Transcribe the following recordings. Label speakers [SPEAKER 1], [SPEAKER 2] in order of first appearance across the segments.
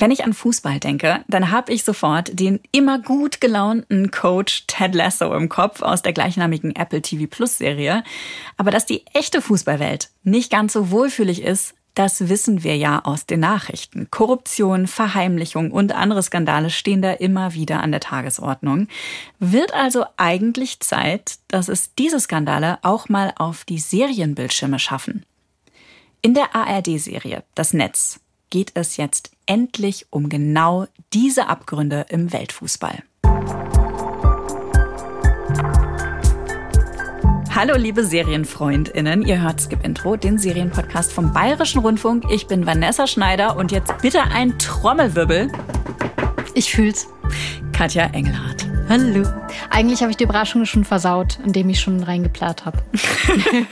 [SPEAKER 1] Wenn ich an Fußball denke, dann habe ich sofort den immer gut gelaunten Coach Ted Lasso im Kopf aus der gleichnamigen Apple TV Plus Serie. Aber dass die echte Fußballwelt nicht ganz so wohlfühlig ist, das wissen wir ja aus den Nachrichten. Korruption, Verheimlichung und andere Skandale stehen da immer wieder an der Tagesordnung. Wird also eigentlich Zeit, dass es diese Skandale auch mal auf die Serienbildschirme schaffen. In der ARD-Serie Das Netz geht es jetzt endlich um genau diese Abgründe im Weltfußball. Hallo liebe Serienfreundinnen, ihr hört Skip Intro, den Serienpodcast vom Bayerischen Rundfunk. Ich bin Vanessa Schneider und jetzt bitte ein Trommelwirbel.
[SPEAKER 2] Ich fühl's.
[SPEAKER 1] Katja Engelhardt.
[SPEAKER 2] Hallo. Eigentlich habe ich die Überraschung schon versaut, indem ich schon reingeplant habe.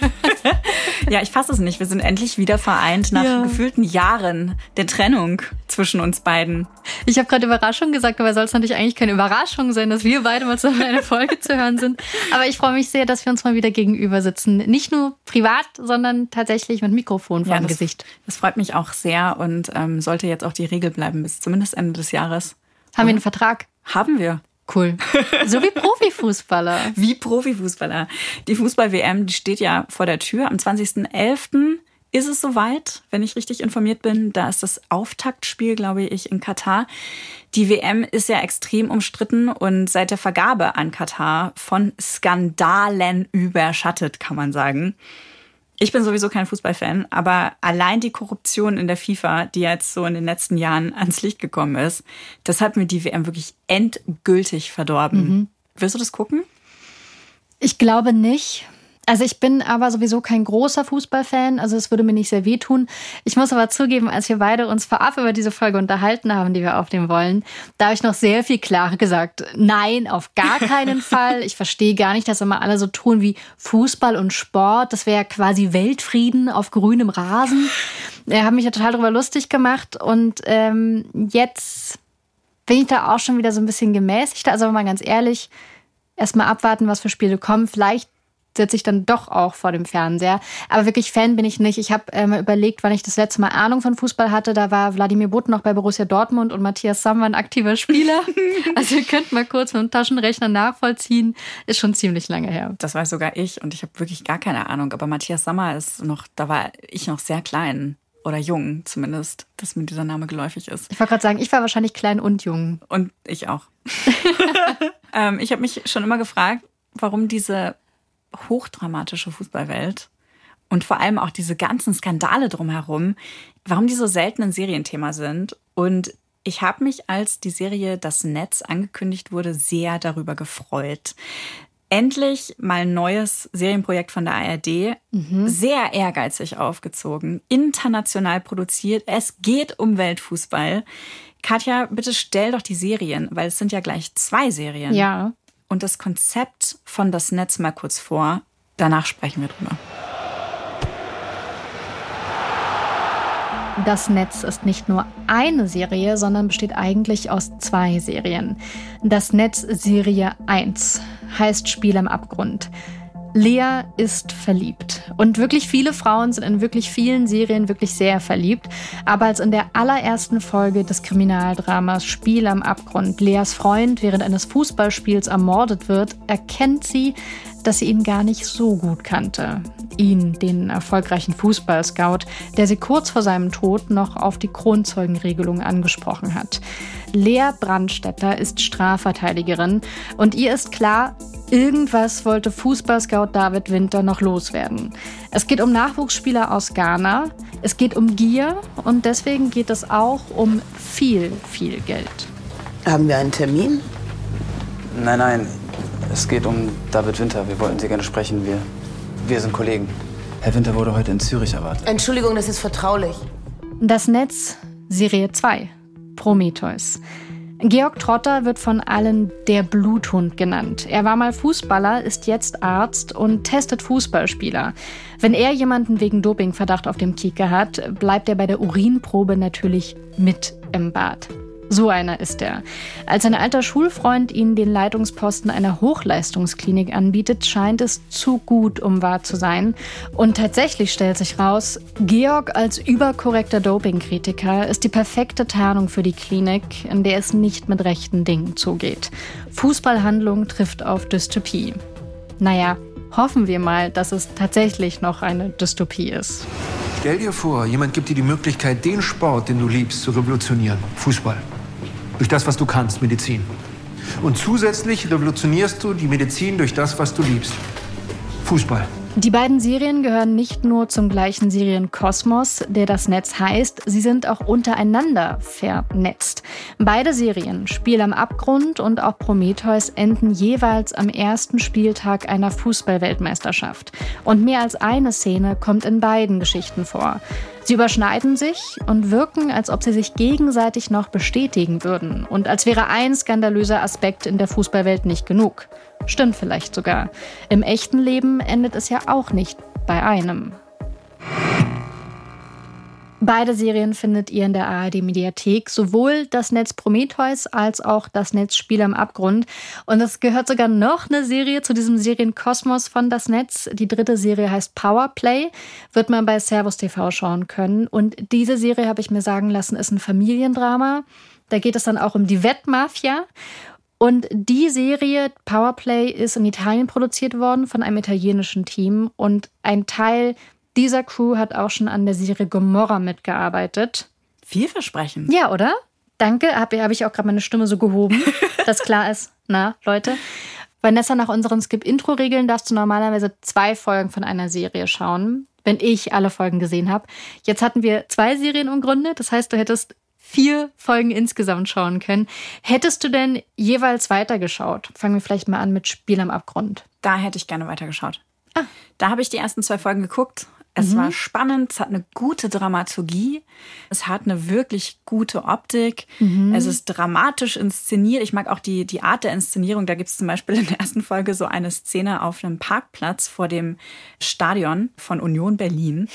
[SPEAKER 1] ja, ich fasse es nicht. Wir sind endlich wieder vereint nach ja. gefühlten Jahren der Trennung zwischen uns beiden.
[SPEAKER 2] Ich habe gerade Überraschung gesagt, aber soll es natürlich eigentlich keine Überraschung sein, dass wir beide mal zusammen in einer Folge zu hören sind. Aber ich freue mich sehr, dass wir uns mal wieder gegenüber sitzen. Nicht nur privat, sondern tatsächlich mit Mikrofon vor ja, dem
[SPEAKER 1] das,
[SPEAKER 2] Gesicht.
[SPEAKER 1] Das freut mich auch sehr und ähm, sollte jetzt auch die Regel bleiben bis zumindest Ende des Jahres.
[SPEAKER 2] Haben wir einen Vertrag?
[SPEAKER 1] Haben wir.
[SPEAKER 2] Cool. So wie Profifußballer.
[SPEAKER 1] wie Profifußballer. Die Fußball-WM, steht ja vor der Tür. Am 20.11. ist es soweit, wenn ich richtig informiert bin. Da ist das Auftaktspiel, glaube ich, in Katar. Die WM ist ja extrem umstritten und seit der Vergabe an Katar von Skandalen überschattet, kann man sagen. Ich bin sowieso kein Fußballfan, aber allein die Korruption in der FIFA, die jetzt so in den letzten Jahren ans Licht gekommen ist, das hat mir die WM wirklich endgültig verdorben. Mhm. Willst du das gucken?
[SPEAKER 2] Ich glaube nicht. Also ich bin aber sowieso kein großer Fußballfan, also es würde mir nicht sehr wehtun. Ich muss aber zugeben, als wir beide uns vorab über diese Folge unterhalten haben, die wir aufnehmen wollen, da habe ich noch sehr viel klarer gesagt, nein, auf gar keinen Fall. Ich verstehe gar nicht, dass immer alle so tun wie Fußball und Sport. Das wäre quasi Weltfrieden auf grünem Rasen. Er hat mich ja total darüber lustig gemacht und ähm, jetzt bin ich da auch schon wieder so ein bisschen gemäßigt. Also mal ganz ehrlich, erstmal abwarten, was für Spiele kommen. Vielleicht sitze ich dann doch auch vor dem Fernseher. Aber wirklich Fan bin ich nicht. Ich habe äh, mal überlegt, wann ich das letzte Mal Ahnung von Fußball hatte. Da war Wladimir Butt noch bei Borussia Dortmund und Matthias Sammer ein aktiver Spieler. also ihr könnt mal kurz mit dem Taschenrechner nachvollziehen. Ist schon ziemlich lange her.
[SPEAKER 1] Das weiß sogar ich und ich habe wirklich gar keine Ahnung. Aber Matthias Sammer ist noch, da war ich noch sehr klein oder jung zumindest, dass mir dieser Name geläufig ist.
[SPEAKER 2] Ich wollte gerade sagen, ich war wahrscheinlich klein und jung.
[SPEAKER 1] Und ich auch. ähm, ich habe mich schon immer gefragt, warum diese hochdramatische Fußballwelt und vor allem auch diese ganzen Skandale drumherum, warum die so selten ein Serienthema sind. Und ich habe mich, als die Serie Das Netz angekündigt wurde, sehr darüber gefreut. Endlich mal ein neues Serienprojekt von der ARD. Mhm. Sehr ehrgeizig aufgezogen, international produziert. Es geht um Weltfußball. Katja, bitte stell doch die Serien, weil es sind ja gleich zwei Serien.
[SPEAKER 2] Ja
[SPEAKER 1] und das Konzept von das Netz mal kurz vor. Danach sprechen wir drüber.
[SPEAKER 2] Das Netz ist nicht nur eine Serie, sondern besteht eigentlich aus zwei Serien. Das Netz Serie 1 heißt Spiel am Abgrund. Lea ist verliebt. Und wirklich viele Frauen sind in wirklich vielen Serien wirklich sehr verliebt. Aber als in der allerersten Folge des Kriminaldramas Spiel am Abgrund Leas Freund während eines Fußballspiels ermordet wird, erkennt sie, dass sie ihn gar nicht so gut kannte. Ihn, den erfolgreichen Fußballscout, der sie kurz vor seinem Tod noch auf die Kronzeugenregelung angesprochen hat. Lea Brandstetter ist Strafverteidigerin und ihr ist klar, Irgendwas wollte Fußballscout David Winter noch loswerden. Es geht um Nachwuchsspieler aus Ghana, es geht um Gier und deswegen geht es auch um viel, viel Geld.
[SPEAKER 3] Haben wir einen Termin?
[SPEAKER 4] Nein, nein. Es geht um David Winter. Wir wollten Sie gerne sprechen. Wir, wir sind Kollegen. Herr Winter wurde heute in Zürich erwartet.
[SPEAKER 3] Entschuldigung, das ist vertraulich.
[SPEAKER 2] Das Netz, Serie 2, Prometheus. Georg Trotter wird von allen der Bluthund genannt. Er war mal Fußballer, ist jetzt Arzt und testet Fußballspieler. Wenn er jemanden wegen Dopingverdacht auf dem Kieker hat, bleibt er bei der Urinprobe natürlich mit im Bad. So einer ist er. Als ein alter Schulfreund ihnen den Leitungsposten einer Hochleistungsklinik anbietet, scheint es zu gut, um wahr zu sein. Und tatsächlich stellt sich raus, Georg als überkorrekter Dopingkritiker ist die perfekte Tarnung für die Klinik, in der es nicht mit rechten Dingen zugeht. Fußballhandlung trifft auf Dystopie. Naja, hoffen wir mal, dass es tatsächlich noch eine Dystopie ist.
[SPEAKER 5] Stell dir vor, jemand gibt dir die Möglichkeit, den Sport, den du liebst, zu revolutionieren. Fußball. Durch das, was du kannst, Medizin. Und zusätzlich revolutionierst du die Medizin durch das, was du liebst. Fußball.
[SPEAKER 2] Die beiden Serien gehören nicht nur zum gleichen Serienkosmos, der das Netz heißt, sie sind auch untereinander vernetzt. Beide Serien, Spiel am Abgrund und auch Prometheus, enden jeweils am ersten Spieltag einer Fußballweltmeisterschaft. Und mehr als eine Szene kommt in beiden Geschichten vor. Sie überschneiden sich und wirken, als ob sie sich gegenseitig noch bestätigen würden und als wäre ein skandalöser Aspekt in der Fußballwelt nicht genug. Stimmt vielleicht sogar. Im echten Leben endet es ja auch nicht bei einem. Beide Serien findet ihr in der ARD-Mediathek, sowohl das Netz Prometheus als auch das Netz Spiel am Abgrund. Und es gehört sogar noch eine Serie zu diesem Serienkosmos von das Netz. Die dritte Serie heißt Powerplay, wird man bei Servus TV schauen können. Und diese Serie, habe ich mir sagen lassen, ist ein Familiendrama. Da geht es dann auch um die Wettmafia. Und die Serie Powerplay ist in Italien produziert worden von einem italienischen Team und ein Teil dieser Crew hat auch schon an der Serie Gomorra mitgearbeitet.
[SPEAKER 1] Vielversprechend.
[SPEAKER 2] Ja, oder? Danke, habe hab ich auch gerade meine Stimme so gehoben, dass klar ist, na, Leute. Vanessa, nach unseren Skip-Intro-Regeln darfst du normalerweise zwei Folgen von einer Serie schauen, wenn ich alle Folgen gesehen habe. Jetzt hatten wir zwei Serien im Grunde, das heißt, du hättest vier Folgen insgesamt schauen können. Hättest du denn jeweils weitergeschaut? Fangen wir vielleicht mal an mit Spiel am Abgrund.
[SPEAKER 1] Da hätte ich gerne weitergeschaut. Ah. Da habe ich die ersten zwei Folgen geguckt. Es mhm. war spannend, es hat eine gute Dramaturgie, es hat eine wirklich gute Optik, mhm. es ist dramatisch inszeniert. Ich mag auch die, die Art der Inszenierung. Da gibt es zum Beispiel in der ersten Folge so eine Szene auf einem Parkplatz vor dem Stadion von Union Berlin.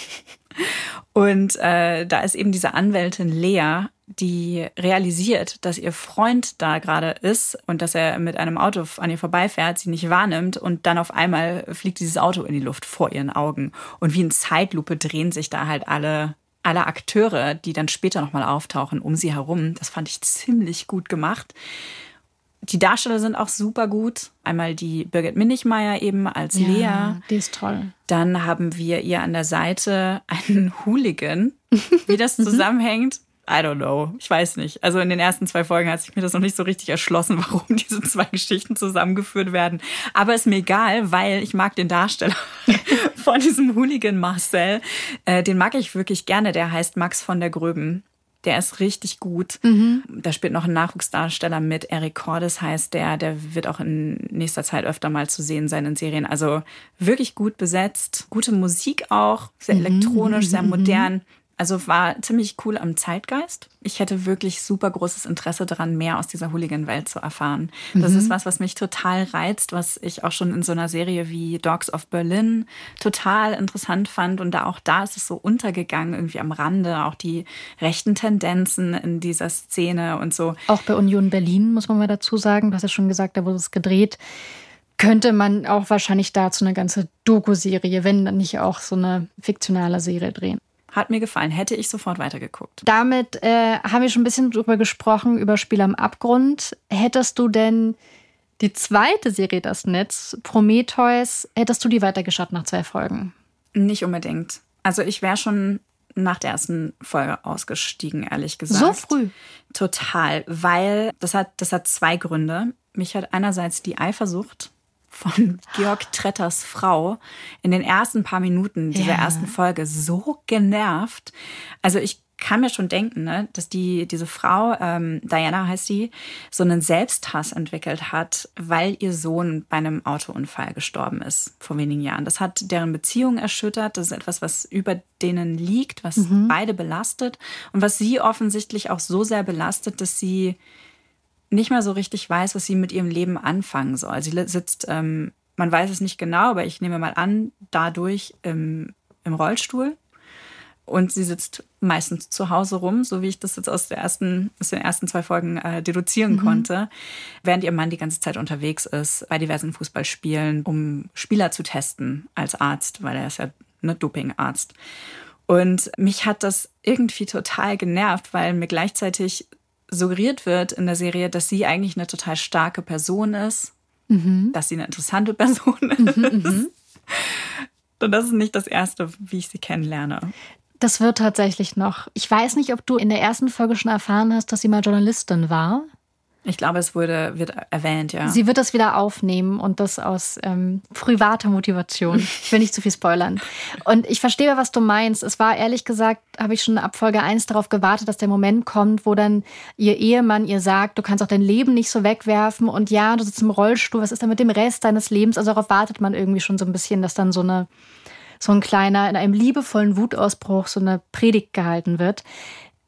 [SPEAKER 1] Und äh, da ist eben diese Anwältin Lea, die realisiert, dass ihr Freund da gerade ist und dass er mit einem Auto an ihr vorbeifährt, sie nicht wahrnimmt und dann auf einmal fliegt dieses Auto in die Luft vor ihren Augen. Und wie in Zeitlupe drehen sich da halt alle alle Akteure, die dann später nochmal auftauchen, um sie herum. Das fand ich ziemlich gut gemacht. Die Darsteller sind auch super gut. Einmal die Birgit Minichmeier eben als ja, Lea.
[SPEAKER 2] Die ist toll.
[SPEAKER 1] Dann haben wir ihr an der Seite einen Hooligan. Wie das zusammenhängt, I don't know. Ich weiß nicht. Also in den ersten zwei Folgen hat sich mir das noch nicht so richtig erschlossen, warum diese zwei Geschichten zusammengeführt werden. Aber ist mir egal, weil ich mag den Darsteller von diesem Hooligan Marcel. Äh, den mag ich wirklich gerne. Der heißt Max von der Gröben. Der ist richtig gut. Mhm. Da spielt noch ein Nachwuchsdarsteller mit. Eric Cordes heißt der. Der wird auch in nächster Zeit öfter mal zu sehen sein in Serien. Also wirklich gut besetzt. Gute Musik auch. Sehr mhm. elektronisch, sehr mhm. modern. Also war ziemlich cool am Zeitgeist. Ich hätte wirklich super großes Interesse daran, mehr aus dieser Hooligan-Welt zu erfahren. Das mhm. ist was, was mich total reizt, was ich auch schon in so einer Serie wie Dogs of Berlin total interessant fand. Und da auch da ist es so untergegangen, irgendwie am Rande, auch die rechten Tendenzen in dieser Szene und so.
[SPEAKER 2] Auch bei Union Berlin, muss man mal dazu sagen. Du hast ja schon gesagt, da wurde es gedreht könnte man auch wahrscheinlich dazu eine ganze Doku-Serie, wenn dann nicht auch so eine fiktionale Serie drehen.
[SPEAKER 1] Hat mir gefallen, hätte ich sofort weitergeguckt.
[SPEAKER 2] Damit äh, haben wir schon ein bisschen drüber gesprochen, über Spiel am Abgrund. Hättest du denn die zweite Serie, das Netz, Prometheus, hättest du die weitergeschaut nach zwei Folgen?
[SPEAKER 1] Nicht unbedingt. Also ich wäre schon nach der ersten Folge ausgestiegen, ehrlich gesagt.
[SPEAKER 2] So früh?
[SPEAKER 1] Total, weil das hat, das hat zwei Gründe. Mich hat einerseits die Eifersucht von Georg Tretters Frau in den ersten paar Minuten dieser ja. ersten Folge so genervt. Also ich kann mir schon denken, ne, dass die, diese Frau, ähm, Diana heißt sie, so einen Selbsthass entwickelt hat, weil ihr Sohn bei einem Autounfall gestorben ist vor wenigen Jahren. Das hat deren Beziehung erschüttert. Das ist etwas, was über denen liegt, was mhm. beide belastet und was sie offensichtlich auch so sehr belastet, dass sie nicht mehr so richtig weiß, was sie mit ihrem Leben anfangen soll. Sie sitzt, ähm, man weiß es nicht genau, aber ich nehme mal an, dadurch im, im Rollstuhl und sie sitzt meistens zu Hause rum, so wie ich das jetzt aus, der ersten, aus den ersten zwei Folgen äh, deduzieren mhm. konnte, während ihr Mann die ganze Zeit unterwegs ist bei diversen Fußballspielen, um Spieler zu testen als Arzt, weil er ist ja ne Dopingarzt. Und mich hat das irgendwie total genervt, weil mir gleichzeitig suggeriert wird in der Serie, dass sie eigentlich eine total starke Person ist, mhm. dass sie eine interessante Person mhm, ist. Mhm, Und das ist nicht das Erste, wie ich sie kennenlerne.
[SPEAKER 2] Das wird tatsächlich noch. Ich weiß nicht, ob du in der ersten Folge schon erfahren hast, dass sie mal Journalistin war.
[SPEAKER 1] Ich glaube, es wurde, wird erwähnt, ja.
[SPEAKER 2] Sie wird das wieder aufnehmen und das aus ähm, privater Motivation. Ich will nicht zu viel spoilern. Und ich verstehe, was du meinst. Es war ehrlich gesagt, habe ich schon ab Folge 1 darauf gewartet, dass der Moment kommt, wo dann ihr Ehemann ihr sagt, du kannst auch dein Leben nicht so wegwerfen und ja, du sitzt im Rollstuhl, was ist dann mit dem Rest deines Lebens? Also darauf wartet man irgendwie schon so ein bisschen, dass dann so eine so ein kleiner, in einem liebevollen Wutausbruch so eine Predigt gehalten wird.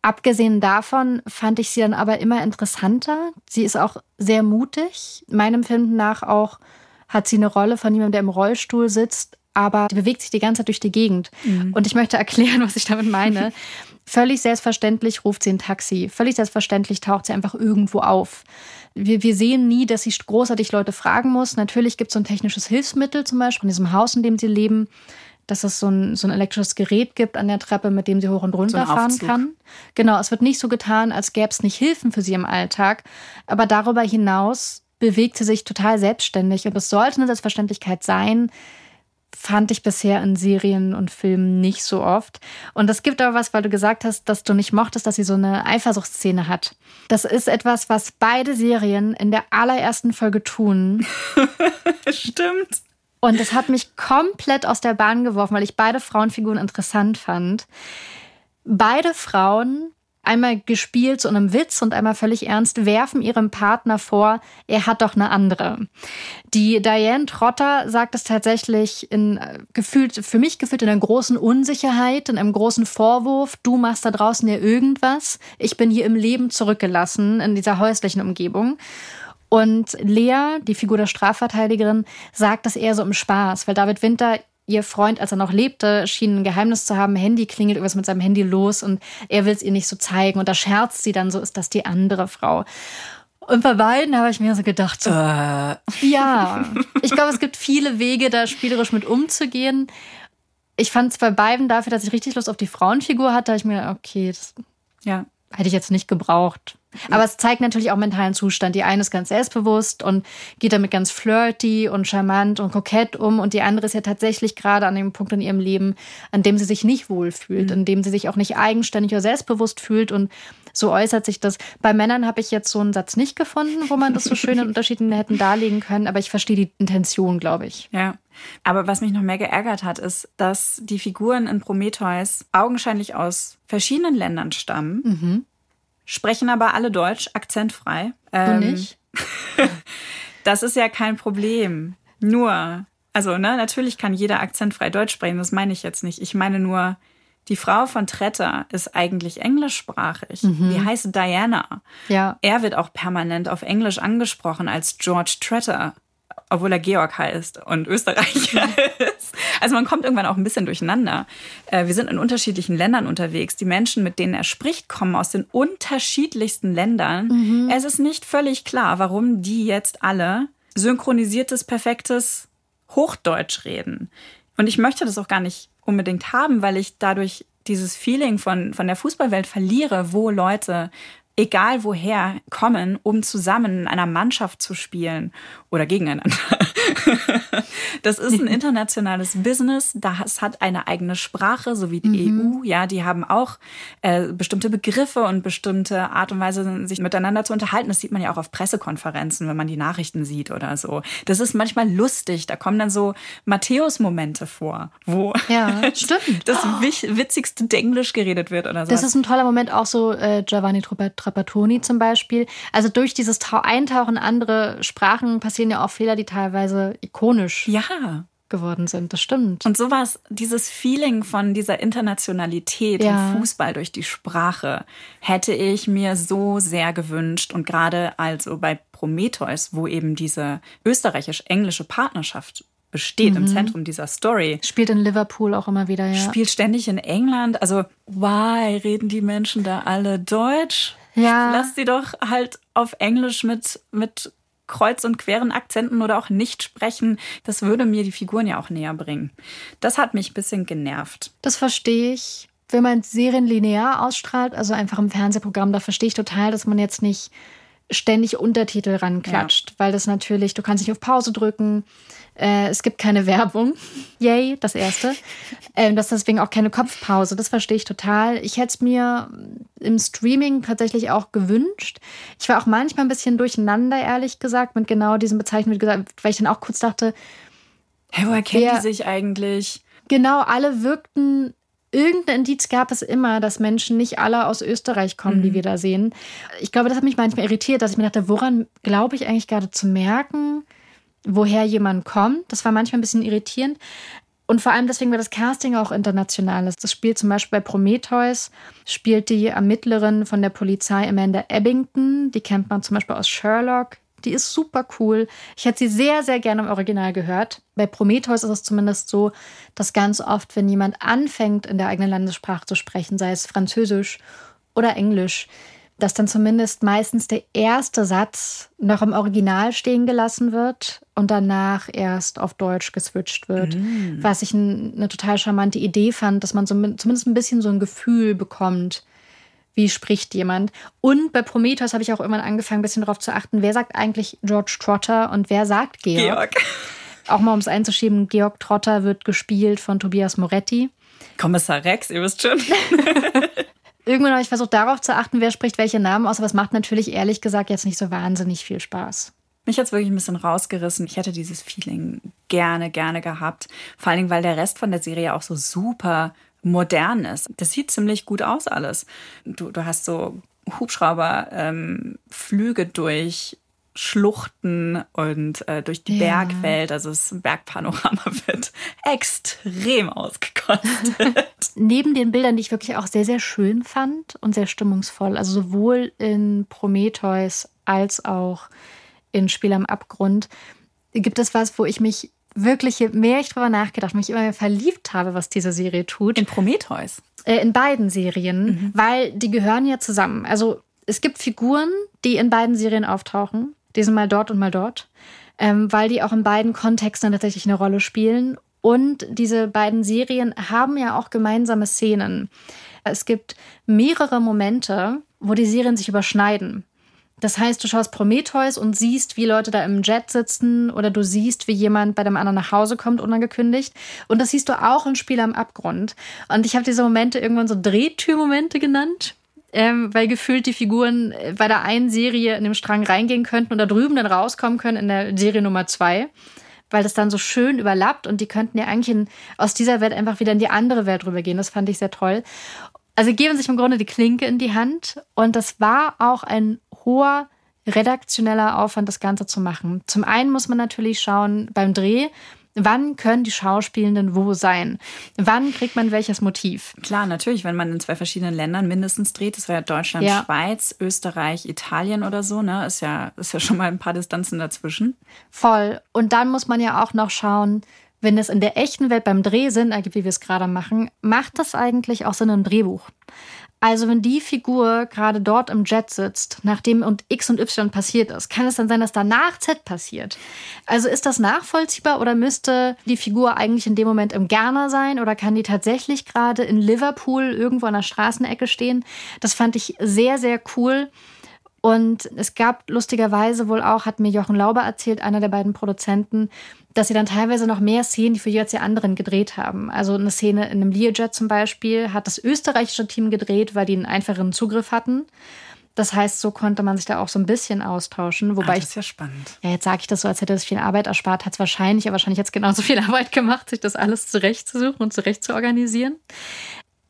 [SPEAKER 2] Abgesehen davon fand ich sie dann aber immer interessanter. Sie ist auch sehr mutig. Meinem Empfinden nach auch hat sie eine Rolle von jemandem, der im Rollstuhl sitzt, aber die bewegt sich die ganze Zeit durch die Gegend. Mhm. Und ich möchte erklären, was ich damit meine. Völlig selbstverständlich ruft sie ein Taxi. Völlig selbstverständlich taucht sie einfach irgendwo auf. Wir, wir sehen nie, dass sie großartig Leute fragen muss. Natürlich gibt es so ein technisches Hilfsmittel, zum Beispiel in diesem Haus, in dem sie leben dass es so ein, so ein elektrisches Gerät gibt an der Treppe, mit dem sie hoch und runter so fahren kann. Genau, es wird nicht so getan, als gäbe es nicht Hilfen für sie im Alltag. Aber darüber hinaus bewegt sie sich total selbstständig. Und es sollte eine Selbstverständlichkeit sein, fand ich bisher in Serien und Filmen nicht so oft. Und es gibt aber was, weil du gesagt hast, dass du nicht mochtest, dass sie so eine Eifersuchtsszene hat. Das ist etwas, was beide Serien in der allerersten Folge tun.
[SPEAKER 1] Stimmt.
[SPEAKER 2] Und das hat mich komplett aus der Bahn geworfen, weil ich beide Frauenfiguren interessant fand. Beide Frauen, einmal gespielt zu einem Witz und einmal völlig ernst, werfen ihrem Partner vor, er hat doch eine andere. Die Diane Trotter sagt es tatsächlich in gefühlt, für mich gefühlt in einer großen Unsicherheit, in einem großen Vorwurf, du machst da draußen ja irgendwas, ich bin hier im Leben zurückgelassen in dieser häuslichen Umgebung. Und Lea, die Figur der Strafverteidigerin, sagt das eher so im Spaß, weil David Winter ihr Freund, als er noch lebte, schien ein Geheimnis zu haben. Handy klingelt irgendwas mit seinem Handy los und er will es ihr nicht so zeigen. Und da scherzt sie dann so, ist das die andere Frau. Und bei beiden habe ich mir so gedacht, so, äh. ja, ich glaube, es gibt viele Wege, da spielerisch mit umzugehen. Ich fand es bei beiden dafür, dass ich richtig Lust auf die Frauenfigur hatte, habe ich mir, okay, das ja. Hätte ich jetzt nicht gebraucht. Aber es zeigt natürlich auch mentalen Zustand. Die eine ist ganz selbstbewusst und geht damit ganz flirty und charmant und kokett um. Und die andere ist ja tatsächlich gerade an dem Punkt in ihrem Leben, an dem sie sich nicht wohlfühlt, mhm. in dem sie sich auch nicht eigenständig oder selbstbewusst fühlt. Und so äußert sich das. Bei Männern habe ich jetzt so einen Satz nicht gefunden, wo man das so schön in Unterschieden hätten darlegen können. Aber ich verstehe die Intention, glaube ich.
[SPEAKER 1] Ja. Aber was mich noch mehr geärgert hat, ist, dass die Figuren in Prometheus augenscheinlich aus verschiedenen Ländern stammen. Mhm sprechen aber alle Deutsch, akzentfrei.
[SPEAKER 2] Ähm, Und nicht?
[SPEAKER 1] das ist ja kein Problem. Nur, also ne, natürlich kann jeder akzentfrei Deutsch sprechen, das meine ich jetzt nicht. Ich meine nur, die Frau von Tretter ist eigentlich englischsprachig. Mhm. Die heißt Diana.
[SPEAKER 2] Ja.
[SPEAKER 1] Er wird auch permanent auf Englisch angesprochen als George Tretter obwohl er Georg heißt und Österreicher ist. Also man kommt irgendwann auch ein bisschen durcheinander. Äh, wir sind in unterschiedlichen Ländern unterwegs. Die Menschen, mit denen er spricht, kommen aus den unterschiedlichsten Ländern. Mhm. Es ist nicht völlig klar, warum die jetzt alle synchronisiertes, perfektes Hochdeutsch reden. Und ich möchte das auch gar nicht unbedingt haben, weil ich dadurch dieses Feeling von, von der Fußballwelt verliere, wo Leute egal woher, kommen, um zusammen in einer Mannschaft zu spielen oder gegeneinander. das ist ein internationales Business, das hat eine eigene Sprache, so wie die mhm. EU. Ja, die haben auch äh, bestimmte Begriffe und bestimmte Art und Weise, sich miteinander zu unterhalten. Das sieht man ja auch auf Pressekonferenzen, wenn man die Nachrichten sieht oder so. Das ist manchmal lustig. Da kommen dann so Matthäus-Momente vor, wo
[SPEAKER 2] ja, stimmt.
[SPEAKER 1] das witzigste Denglisch geredet wird oder so.
[SPEAKER 2] Das ist ein toller Moment, auch so äh, Giovanni Trapattoni zum Beispiel. Also durch dieses Eintauchen in andere Sprachen passieren ja auch Fehler, die teilweise ikonisch
[SPEAKER 1] ja.
[SPEAKER 2] geworden sind. Das stimmt.
[SPEAKER 1] Und sowas, dieses Feeling von dieser Internationalität ja. im Fußball durch die Sprache, hätte ich mir so sehr gewünscht. Und gerade also bei Prometheus, wo eben diese österreichisch-englische Partnerschaft besteht, mhm. im Zentrum dieser Story.
[SPEAKER 2] Spielt in Liverpool auch immer wieder, ja.
[SPEAKER 1] Spielt ständig in England. Also, why reden die Menschen da alle Deutsch?
[SPEAKER 2] Ja.
[SPEAKER 1] Lass sie doch halt auf Englisch mit, mit kreuz und queren Akzenten oder auch nicht sprechen. Das würde mir die Figuren ja auch näher bringen. Das hat mich ein bisschen genervt.
[SPEAKER 2] Das verstehe ich. Wenn man Serien linear ausstrahlt, also einfach im Fernsehprogramm, da verstehe ich total, dass man jetzt nicht ständig Untertitel ranklatscht, ja. weil das natürlich, du kannst nicht auf Pause drücken, äh, es gibt keine Werbung. Yay, das erste. Ähm, das ist deswegen auch keine Kopfpause, das verstehe ich total. Ich hätte es mir im Streaming tatsächlich auch gewünscht. Ich war auch manchmal ein bisschen durcheinander, ehrlich gesagt, mit genau diesen Bezeichnungen, weil ich dann auch kurz dachte,
[SPEAKER 1] Hä, woher kennen wer, die sich eigentlich?
[SPEAKER 2] Genau, alle wirkten irgendein Indiz gab es immer, dass Menschen nicht alle aus Österreich kommen, mhm. die wir da sehen. Ich glaube, das hat mich manchmal irritiert, dass ich mir dachte, woran glaube ich eigentlich gerade zu merken, woher jemand kommt? Das war manchmal ein bisschen irritierend. Und vor allem deswegen, weil das Casting auch international ist. Das spielt zum Beispiel bei Prometheus, spielt die Ermittlerin von der Polizei Amanda Ebbington. Die kennt man zum Beispiel aus Sherlock. Die ist super cool. Ich hätte sie sehr, sehr gerne im Original gehört. Bei Prometheus ist es zumindest so, dass ganz oft, wenn jemand anfängt, in der eigenen Landessprache zu sprechen, sei es Französisch oder Englisch, dass dann zumindest meistens der erste Satz noch im Original stehen gelassen wird und danach erst auf Deutsch geswitcht wird. Mm. Was ich eine total charmante Idee fand, dass man so, zumindest ein bisschen so ein Gefühl bekommt, wie spricht jemand. Und bei Prometheus habe ich auch irgendwann angefangen, ein bisschen darauf zu achten, wer sagt eigentlich George Trotter und wer sagt Georg. Georg. Auch mal, um es einzuschieben, Georg Trotter wird gespielt von Tobias Moretti.
[SPEAKER 1] Kommissar Rex, ihr wisst schon.
[SPEAKER 2] Irgendwann habe ich versucht, darauf zu achten, wer spricht welche Namen aus, aber es macht natürlich ehrlich gesagt jetzt nicht so wahnsinnig viel Spaß.
[SPEAKER 1] Mich hat es wirklich ein bisschen rausgerissen. Ich hätte dieses Feeling gerne, gerne gehabt. Vor allen Dingen, weil der Rest von der Serie auch so super modern ist. Das sieht ziemlich gut aus alles. Du, du hast so Hubschrauber, ähm, durch Schluchten und äh, durch die ja. Bergwelt. Also das Bergpanorama wird extrem ausgekostet.
[SPEAKER 2] Neben den Bildern, die ich wirklich auch sehr, sehr schön fand und sehr stimmungsvoll, also sowohl in Prometheus als auch in Spiel am Abgrund, gibt es was, wo ich mich wirklich, je mehr ich drüber nachgedacht, mich immer mehr verliebt habe, was diese Serie tut.
[SPEAKER 1] In Prometheus?
[SPEAKER 2] Äh, in beiden Serien, mhm. weil die gehören ja zusammen. Also es gibt Figuren, die in beiden Serien auftauchen. Die sind mal dort und mal dort, ähm, weil die auch in beiden Kontexten tatsächlich eine Rolle spielen. Und diese beiden Serien haben ja auch gemeinsame Szenen. Es gibt mehrere Momente, wo die Serien sich überschneiden. Das heißt, du schaust Prometheus und siehst, wie Leute da im Jet sitzen oder du siehst, wie jemand bei dem anderen nach Hause kommt, unangekündigt. Und das siehst du auch im Spiel am Abgrund. Und ich habe diese Momente irgendwann so Drehtürmomente genannt, ähm, weil gefühlt die Figuren äh, bei der einen Serie in dem Strang reingehen könnten und da drüben dann rauskommen können in der Serie Nummer zwei. Weil das dann so schön überlappt und die könnten ja eigentlich in, aus dieser Welt einfach wieder in die andere Welt rübergehen. Das fand ich sehr toll. Also geben sich im Grunde die Klinke in die Hand und das war auch ein hoher redaktioneller Aufwand, das Ganze zu machen. Zum einen muss man natürlich schauen beim Dreh, Wann können die Schauspielenden wo sein? Wann kriegt man welches Motiv?
[SPEAKER 1] Klar, natürlich, wenn man in zwei verschiedenen Ländern mindestens dreht, das wäre ja Deutschland, ja. Schweiz, Österreich, Italien oder so, ne? Ist ja, ist ja schon mal ein paar Distanzen dazwischen.
[SPEAKER 2] Voll. Und dann muss man ja auch noch schauen, wenn es in der echten Welt beim Dreh Sinn ergibt, wie wir es gerade machen, macht das eigentlich auch Sinn im Drehbuch? Also wenn die Figur gerade dort im Jet sitzt, nachdem und X und Y passiert ist, kann es dann sein, dass danach Z passiert. Also ist das nachvollziehbar oder müsste die Figur eigentlich in dem Moment im Ghana sein oder kann die tatsächlich gerade in Liverpool irgendwo an der Straßenecke stehen? Das fand ich sehr, sehr cool. Und es gab lustigerweise wohl auch, hat mir Jochen Lauber erzählt, einer der beiden Produzenten, dass sie dann teilweise noch mehr Szenen für jeweils die anderen gedreht haben. Also eine Szene in einem Learjet zum Beispiel hat das österreichische Team gedreht, weil die einen einfacheren Zugriff hatten. Das heißt, so konnte man sich da auch so ein bisschen austauschen. Wobei
[SPEAKER 1] ah, das ist ja spannend.
[SPEAKER 2] Ja, jetzt sage ich das so, als hätte es viel Arbeit erspart, hat es wahrscheinlich, aber wahrscheinlich jetzt genauso viel Arbeit gemacht, sich das alles zurechtzusuchen und zurecht zu organisieren.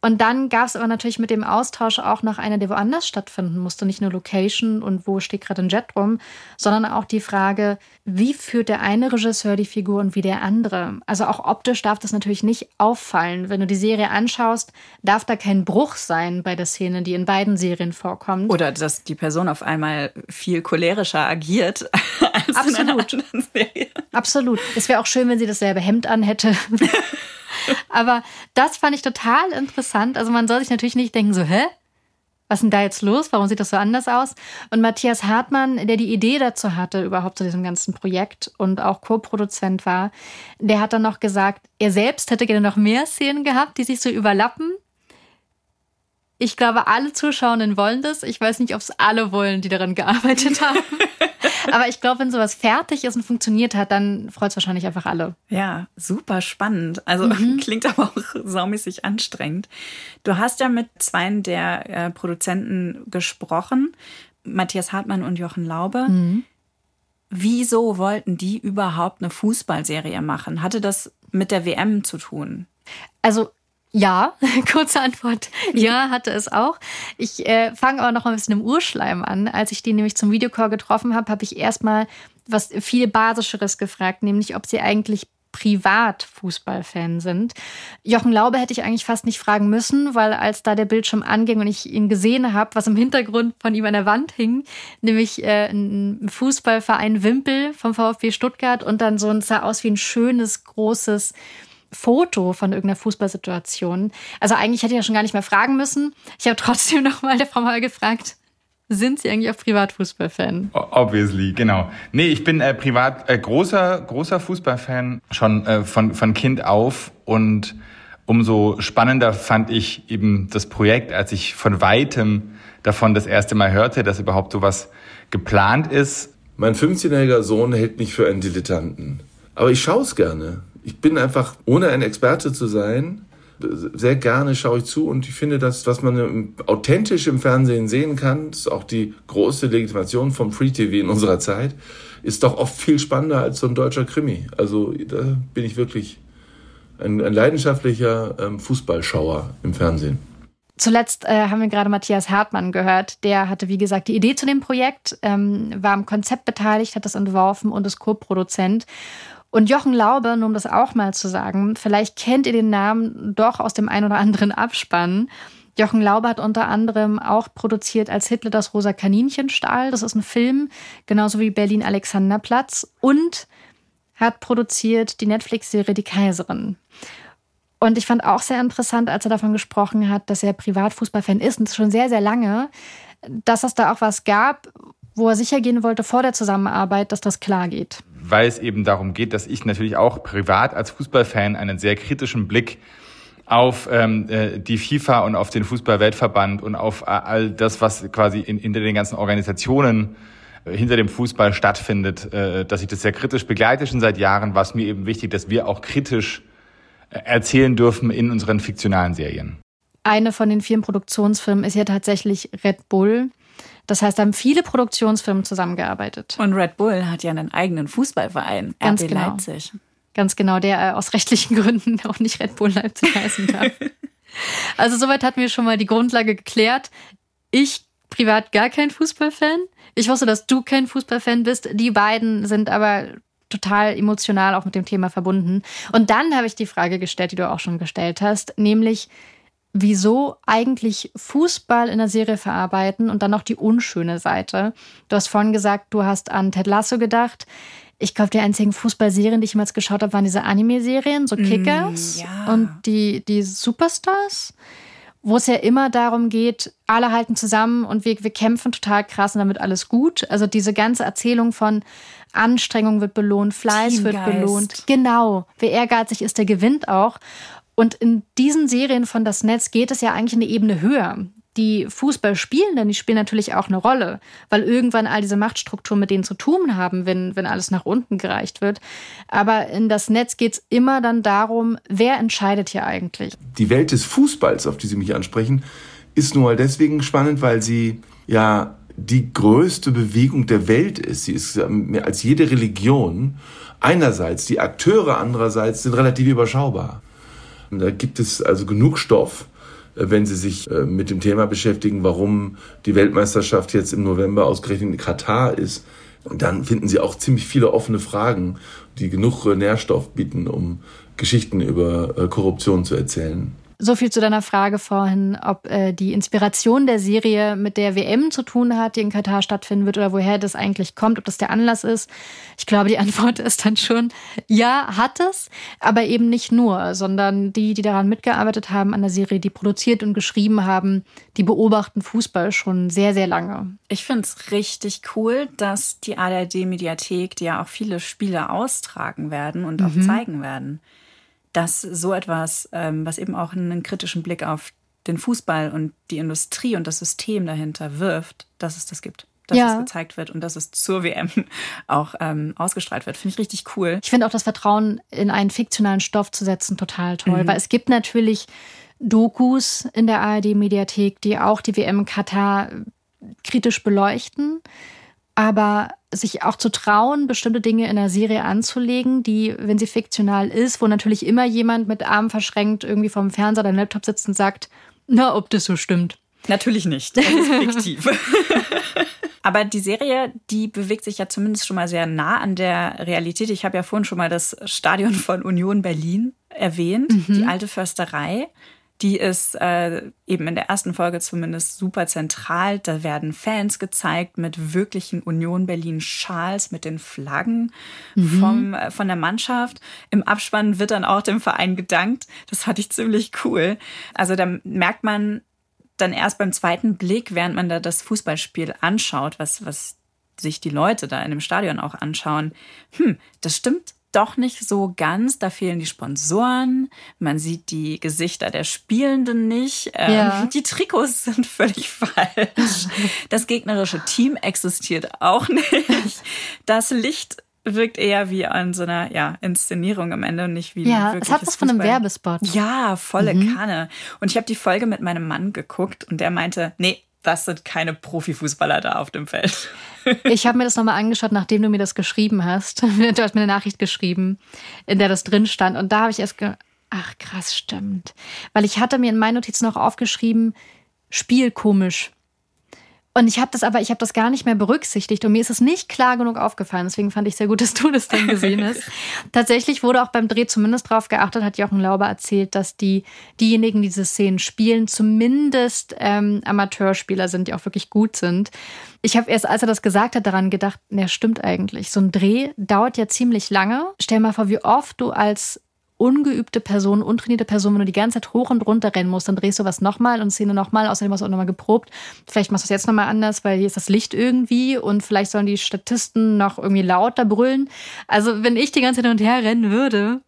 [SPEAKER 2] Und dann gab es aber natürlich mit dem Austausch auch noch einer, der woanders stattfinden musste. Nicht nur Location und wo steht gerade ein Jet rum, sondern auch die Frage, wie führt der eine Regisseur die Figur und wie der andere. Also auch optisch darf das natürlich nicht auffallen. Wenn du die Serie anschaust, darf da kein Bruch sein bei der Szene, die in beiden Serien vorkommt.
[SPEAKER 1] Oder dass die Person auf einmal viel cholerischer agiert als
[SPEAKER 2] Absolut.
[SPEAKER 1] in einer anderen Serie.
[SPEAKER 2] Absolut. Es wäre auch schön, wenn sie dasselbe Hemd anhätte. Aber das fand ich total interessant. Also man soll sich natürlich nicht denken, so, hä? Was ist denn da jetzt los? Warum sieht das so anders aus? Und Matthias Hartmann, der die Idee dazu hatte, überhaupt zu diesem ganzen Projekt und auch Co-Produzent war, der hat dann noch gesagt, er selbst hätte gerne noch mehr Szenen gehabt, die sich so überlappen. Ich glaube, alle Zuschauenden wollen das. Ich weiß nicht, ob es alle wollen, die daran gearbeitet haben. Aber ich glaube, wenn sowas fertig ist und funktioniert hat, dann freut es wahrscheinlich einfach alle.
[SPEAKER 1] Ja, super spannend. Also klingt aber auch saumäßig anstrengend. Du hast ja mit zwei der äh, Produzenten gesprochen, Matthias Hartmann und Jochen Laube. Wieso wollten die überhaupt eine Fußballserie machen? Hatte das mit der WM zu tun?
[SPEAKER 2] Also ja, kurze Antwort. Ja, hatte es auch. Ich äh, fange aber noch mal ein bisschen im Urschleim an. Als ich die nämlich zum Videocall getroffen habe, habe ich erstmal was viel Basischeres gefragt, nämlich ob sie eigentlich privat Fußballfan sind. Jochen Laube hätte ich eigentlich fast nicht fragen müssen, weil als da der Bildschirm anging und ich ihn gesehen habe, was im Hintergrund von ihm an der Wand hing, nämlich äh, ein Fußballverein Wimpel vom VfB Stuttgart und dann so ein sah aus wie ein schönes großes Foto von irgendeiner Fußballsituation. Also eigentlich hätte ich ja schon gar nicht mehr fragen müssen. Ich habe trotzdem noch mal der Frau mal gefragt, sind Sie eigentlich auch Privatfußballfan?
[SPEAKER 6] Obviously, genau. Nee, ich bin äh, privat äh, großer, großer Fußballfan, schon äh, von, von Kind auf. Und umso spannender fand ich eben das Projekt, als ich von weitem davon das erste Mal hörte, dass überhaupt sowas geplant ist.
[SPEAKER 7] Mein 15-jähriger Sohn hält mich für einen Dilettanten. Aber ich schaue es gerne. Ich bin einfach, ohne ein Experte zu sein, sehr gerne schaue ich zu und ich finde, dass was man authentisch im Fernsehen sehen kann, ist auch die große Legitimation vom Free TV in unserer Zeit, ist doch oft viel spannender als so ein deutscher Krimi. Also da bin ich wirklich ein, ein leidenschaftlicher ähm, Fußballschauer im Fernsehen.
[SPEAKER 2] Zuletzt äh, haben wir gerade Matthias Hartmann gehört. Der hatte, wie gesagt, die Idee zu dem Projekt, ähm, war am Konzept beteiligt, hat das entworfen und ist Co-Produzent. Und Jochen Laube, nur um das auch mal zu sagen, vielleicht kennt ihr den Namen doch aus dem ein oder anderen Abspann. Jochen Laube hat unter anderem auch produziert als Hitler das rosa Kaninchenstahl. Das ist ein Film, genauso wie Berlin Alexanderplatz. Und hat produziert die Netflix-Serie Die Kaiserin. Und ich fand auch sehr interessant, als er davon gesprochen hat, dass er Privatfußballfan ist und schon sehr, sehr lange, dass es da auch was gab, wo er sicher gehen wollte vor der Zusammenarbeit, dass das klar geht.
[SPEAKER 6] Weil es eben darum geht, dass ich natürlich auch privat als Fußballfan einen sehr kritischen Blick auf ähm, äh, die FIFA und auf den Fußballweltverband und auf all das, was quasi in, hinter den ganzen Organisationen äh, hinter dem Fußball stattfindet, äh, dass ich das sehr kritisch begleite schon seit Jahren, war es mir eben wichtig, dass wir auch kritisch äh, erzählen dürfen in unseren fiktionalen Serien.
[SPEAKER 2] Eine von den vielen Produktionsfirmen ist ja tatsächlich Red Bull. Das heißt, da haben viele Produktionsfirmen zusammengearbeitet.
[SPEAKER 1] Und Red Bull hat ja einen eigenen Fußballverein,
[SPEAKER 2] Ganz
[SPEAKER 1] RB
[SPEAKER 2] genau.
[SPEAKER 1] Leipzig.
[SPEAKER 2] Ganz genau, der äh, aus rechtlichen Gründen auch nicht Red Bull Leipzig heißen darf. also soweit hatten wir schon mal die Grundlage geklärt. Ich privat gar kein Fußballfan. Ich wusste, dass du kein Fußballfan bist. Die beiden sind aber total emotional auch mit dem Thema verbunden. Und dann habe ich die Frage gestellt, die du auch schon gestellt hast, nämlich wieso eigentlich Fußball in der Serie verarbeiten und dann noch die unschöne Seite. Du hast vorhin gesagt, du hast an Ted Lasso gedacht. Ich glaube, die einzigen Fußballserien, die ich jemals geschaut habe, waren diese Anime-Serien, so Kickers
[SPEAKER 1] ja.
[SPEAKER 2] und die, die Superstars, wo es ja immer darum geht, alle halten zusammen und wir, wir kämpfen total krass und damit alles gut. Also diese ganze Erzählung von Anstrengung wird belohnt, Fleiß wird
[SPEAKER 1] Teamgeist.
[SPEAKER 2] belohnt. Genau. Wer ehrgeizig ist, der gewinnt auch. Und in diesen Serien von Das Netz geht es ja eigentlich eine Ebene höher. Die Fußballspielenden, die spielen natürlich auch eine Rolle, weil irgendwann all diese Machtstrukturen mit denen zu tun haben, wenn, wenn alles nach unten gereicht wird. Aber in das Netz geht es immer dann darum, wer entscheidet hier eigentlich?
[SPEAKER 7] Die Welt des Fußballs, auf die Sie mich ansprechen, ist nun mal deswegen spannend, weil sie ja die größte Bewegung der Welt ist. Sie ist mehr als jede Religion. Einerseits, die Akteure andererseits sind relativ überschaubar. Da gibt es also genug Stoff, äh, wenn Sie sich äh, mit dem Thema beschäftigen, warum die Weltmeisterschaft jetzt im November ausgerechnet in Katar ist. Dann finden Sie auch ziemlich viele offene Fragen, die genug äh, Nährstoff bieten, um Geschichten über äh, Korruption zu erzählen.
[SPEAKER 2] So viel zu deiner Frage vorhin, ob äh, die Inspiration der Serie mit der WM zu tun hat, die in Katar stattfinden wird, oder woher das eigentlich kommt, ob das der Anlass ist. Ich glaube, die Antwort ist dann schon, ja, hat es, aber eben nicht nur, sondern die, die daran mitgearbeitet haben an der Serie, die produziert und geschrieben haben, die beobachten Fußball schon sehr, sehr lange.
[SPEAKER 1] Ich finde es richtig cool, dass die ARD-Mediathek, die ja auch viele Spiele austragen werden und auch
[SPEAKER 2] Mhm.
[SPEAKER 1] zeigen werden, dass so etwas, ähm, was eben auch einen kritischen Blick auf den Fußball und die Industrie und das System dahinter wirft, dass es das gibt. Dass
[SPEAKER 2] Ja.
[SPEAKER 1] es gezeigt wird und dass es zur WM auch ähm, ausgestrahlt wird. Finde ich richtig cool.
[SPEAKER 2] Ich finde auch das Vertrauen in einen fiktionalen Stoff zu setzen total toll,
[SPEAKER 1] Mhm.
[SPEAKER 2] weil es gibt natürlich Dokus in der ARD-Mediathek, die auch die WM Katar kritisch beleuchten, aber sich auch zu trauen, bestimmte Dinge in der Serie anzulegen, die, wenn sie fiktional ist, wo natürlich immer jemand mit Armen verschränkt irgendwie vom Fernseher oder Laptop sitzt und sagt, na, ob das so stimmt.
[SPEAKER 1] Natürlich nicht. Das ist fiktiv. Aber die Serie, die bewegt sich ja zumindest schon mal sehr nah an der Realität. Ich habe ja vorhin schon mal das Stadion von Union Berlin erwähnt, die alte Försterei. Die ist äh, eben in der ersten Folge zumindest super zentral. Da werden Fans gezeigt mit wirklichen Union Berlin Schals, mit den Flaggen vom, äh, von der Mannschaft. Im Abspann wird dann auch dem Verein gedankt. Das fand ich ziemlich cool. Also da merkt man dann erst beim zweiten Blick, während man da das Fußballspiel anschaut, was, was sich die Leute da in dem Stadion auch anschauen, hm, das stimmt doch nicht so ganz. Da fehlen die Sponsoren, man sieht die Gesichter der Spielenden nicht, ähm,
[SPEAKER 2] Ja.
[SPEAKER 1] die Trikots sind völlig falsch. Das gegnerische Team existiert auch nicht. Das Licht wirkt eher wie an so einer ja, Inszenierung am Ende und nicht wie
[SPEAKER 2] Ja, es hat was von einem. Werbespot.
[SPEAKER 1] Ja, volle Kanne. Und ich habe die Folge mit meinem Mann geguckt und der meinte, nee, das sind keine Profifußballer da auf dem Feld.
[SPEAKER 2] Ich habe mir das nochmal angeschaut, nachdem du mir das geschrieben hast. Du hast mir eine Nachricht geschrieben, in der das drin stand. Und da habe ich erst ge Ach, krass, stimmt. Weil ich hatte mir in meinen Notizen noch aufgeschrieben, Spiel komisch. Und ich habe das aber, ich habe das gar nicht mehr berücksichtigt und mir ist es nicht klar genug aufgefallen. Deswegen fand ich sehr gut, dass du das dann gesehen hast. Tatsächlich wurde auch beim Dreh zumindest darauf geachtet, hat Jochen Lauber erzählt, dass die diejenigen, die diese Szenen spielen, zumindest ähm, Amateurspieler sind, die auch wirklich gut sind. Ich habe erst, als er das gesagt hat, daran gedacht, ja, stimmt eigentlich. So ein Dreh dauert ja ziemlich lange. Stell mal vor, wie oft du als ungeübte Person, untrainierte Person, wenn du die ganze Zeit hoch und runter rennen musst, dann drehst du was nochmal und Szene nochmal, außerdem hast du auch nochmal geprobt. Vielleicht machst du es jetzt nochmal anders, weil hier ist das Licht irgendwie und vielleicht sollen die Statisten noch irgendwie lauter brüllen. Also wenn ich die ganze Zeit hin und her rennen würde,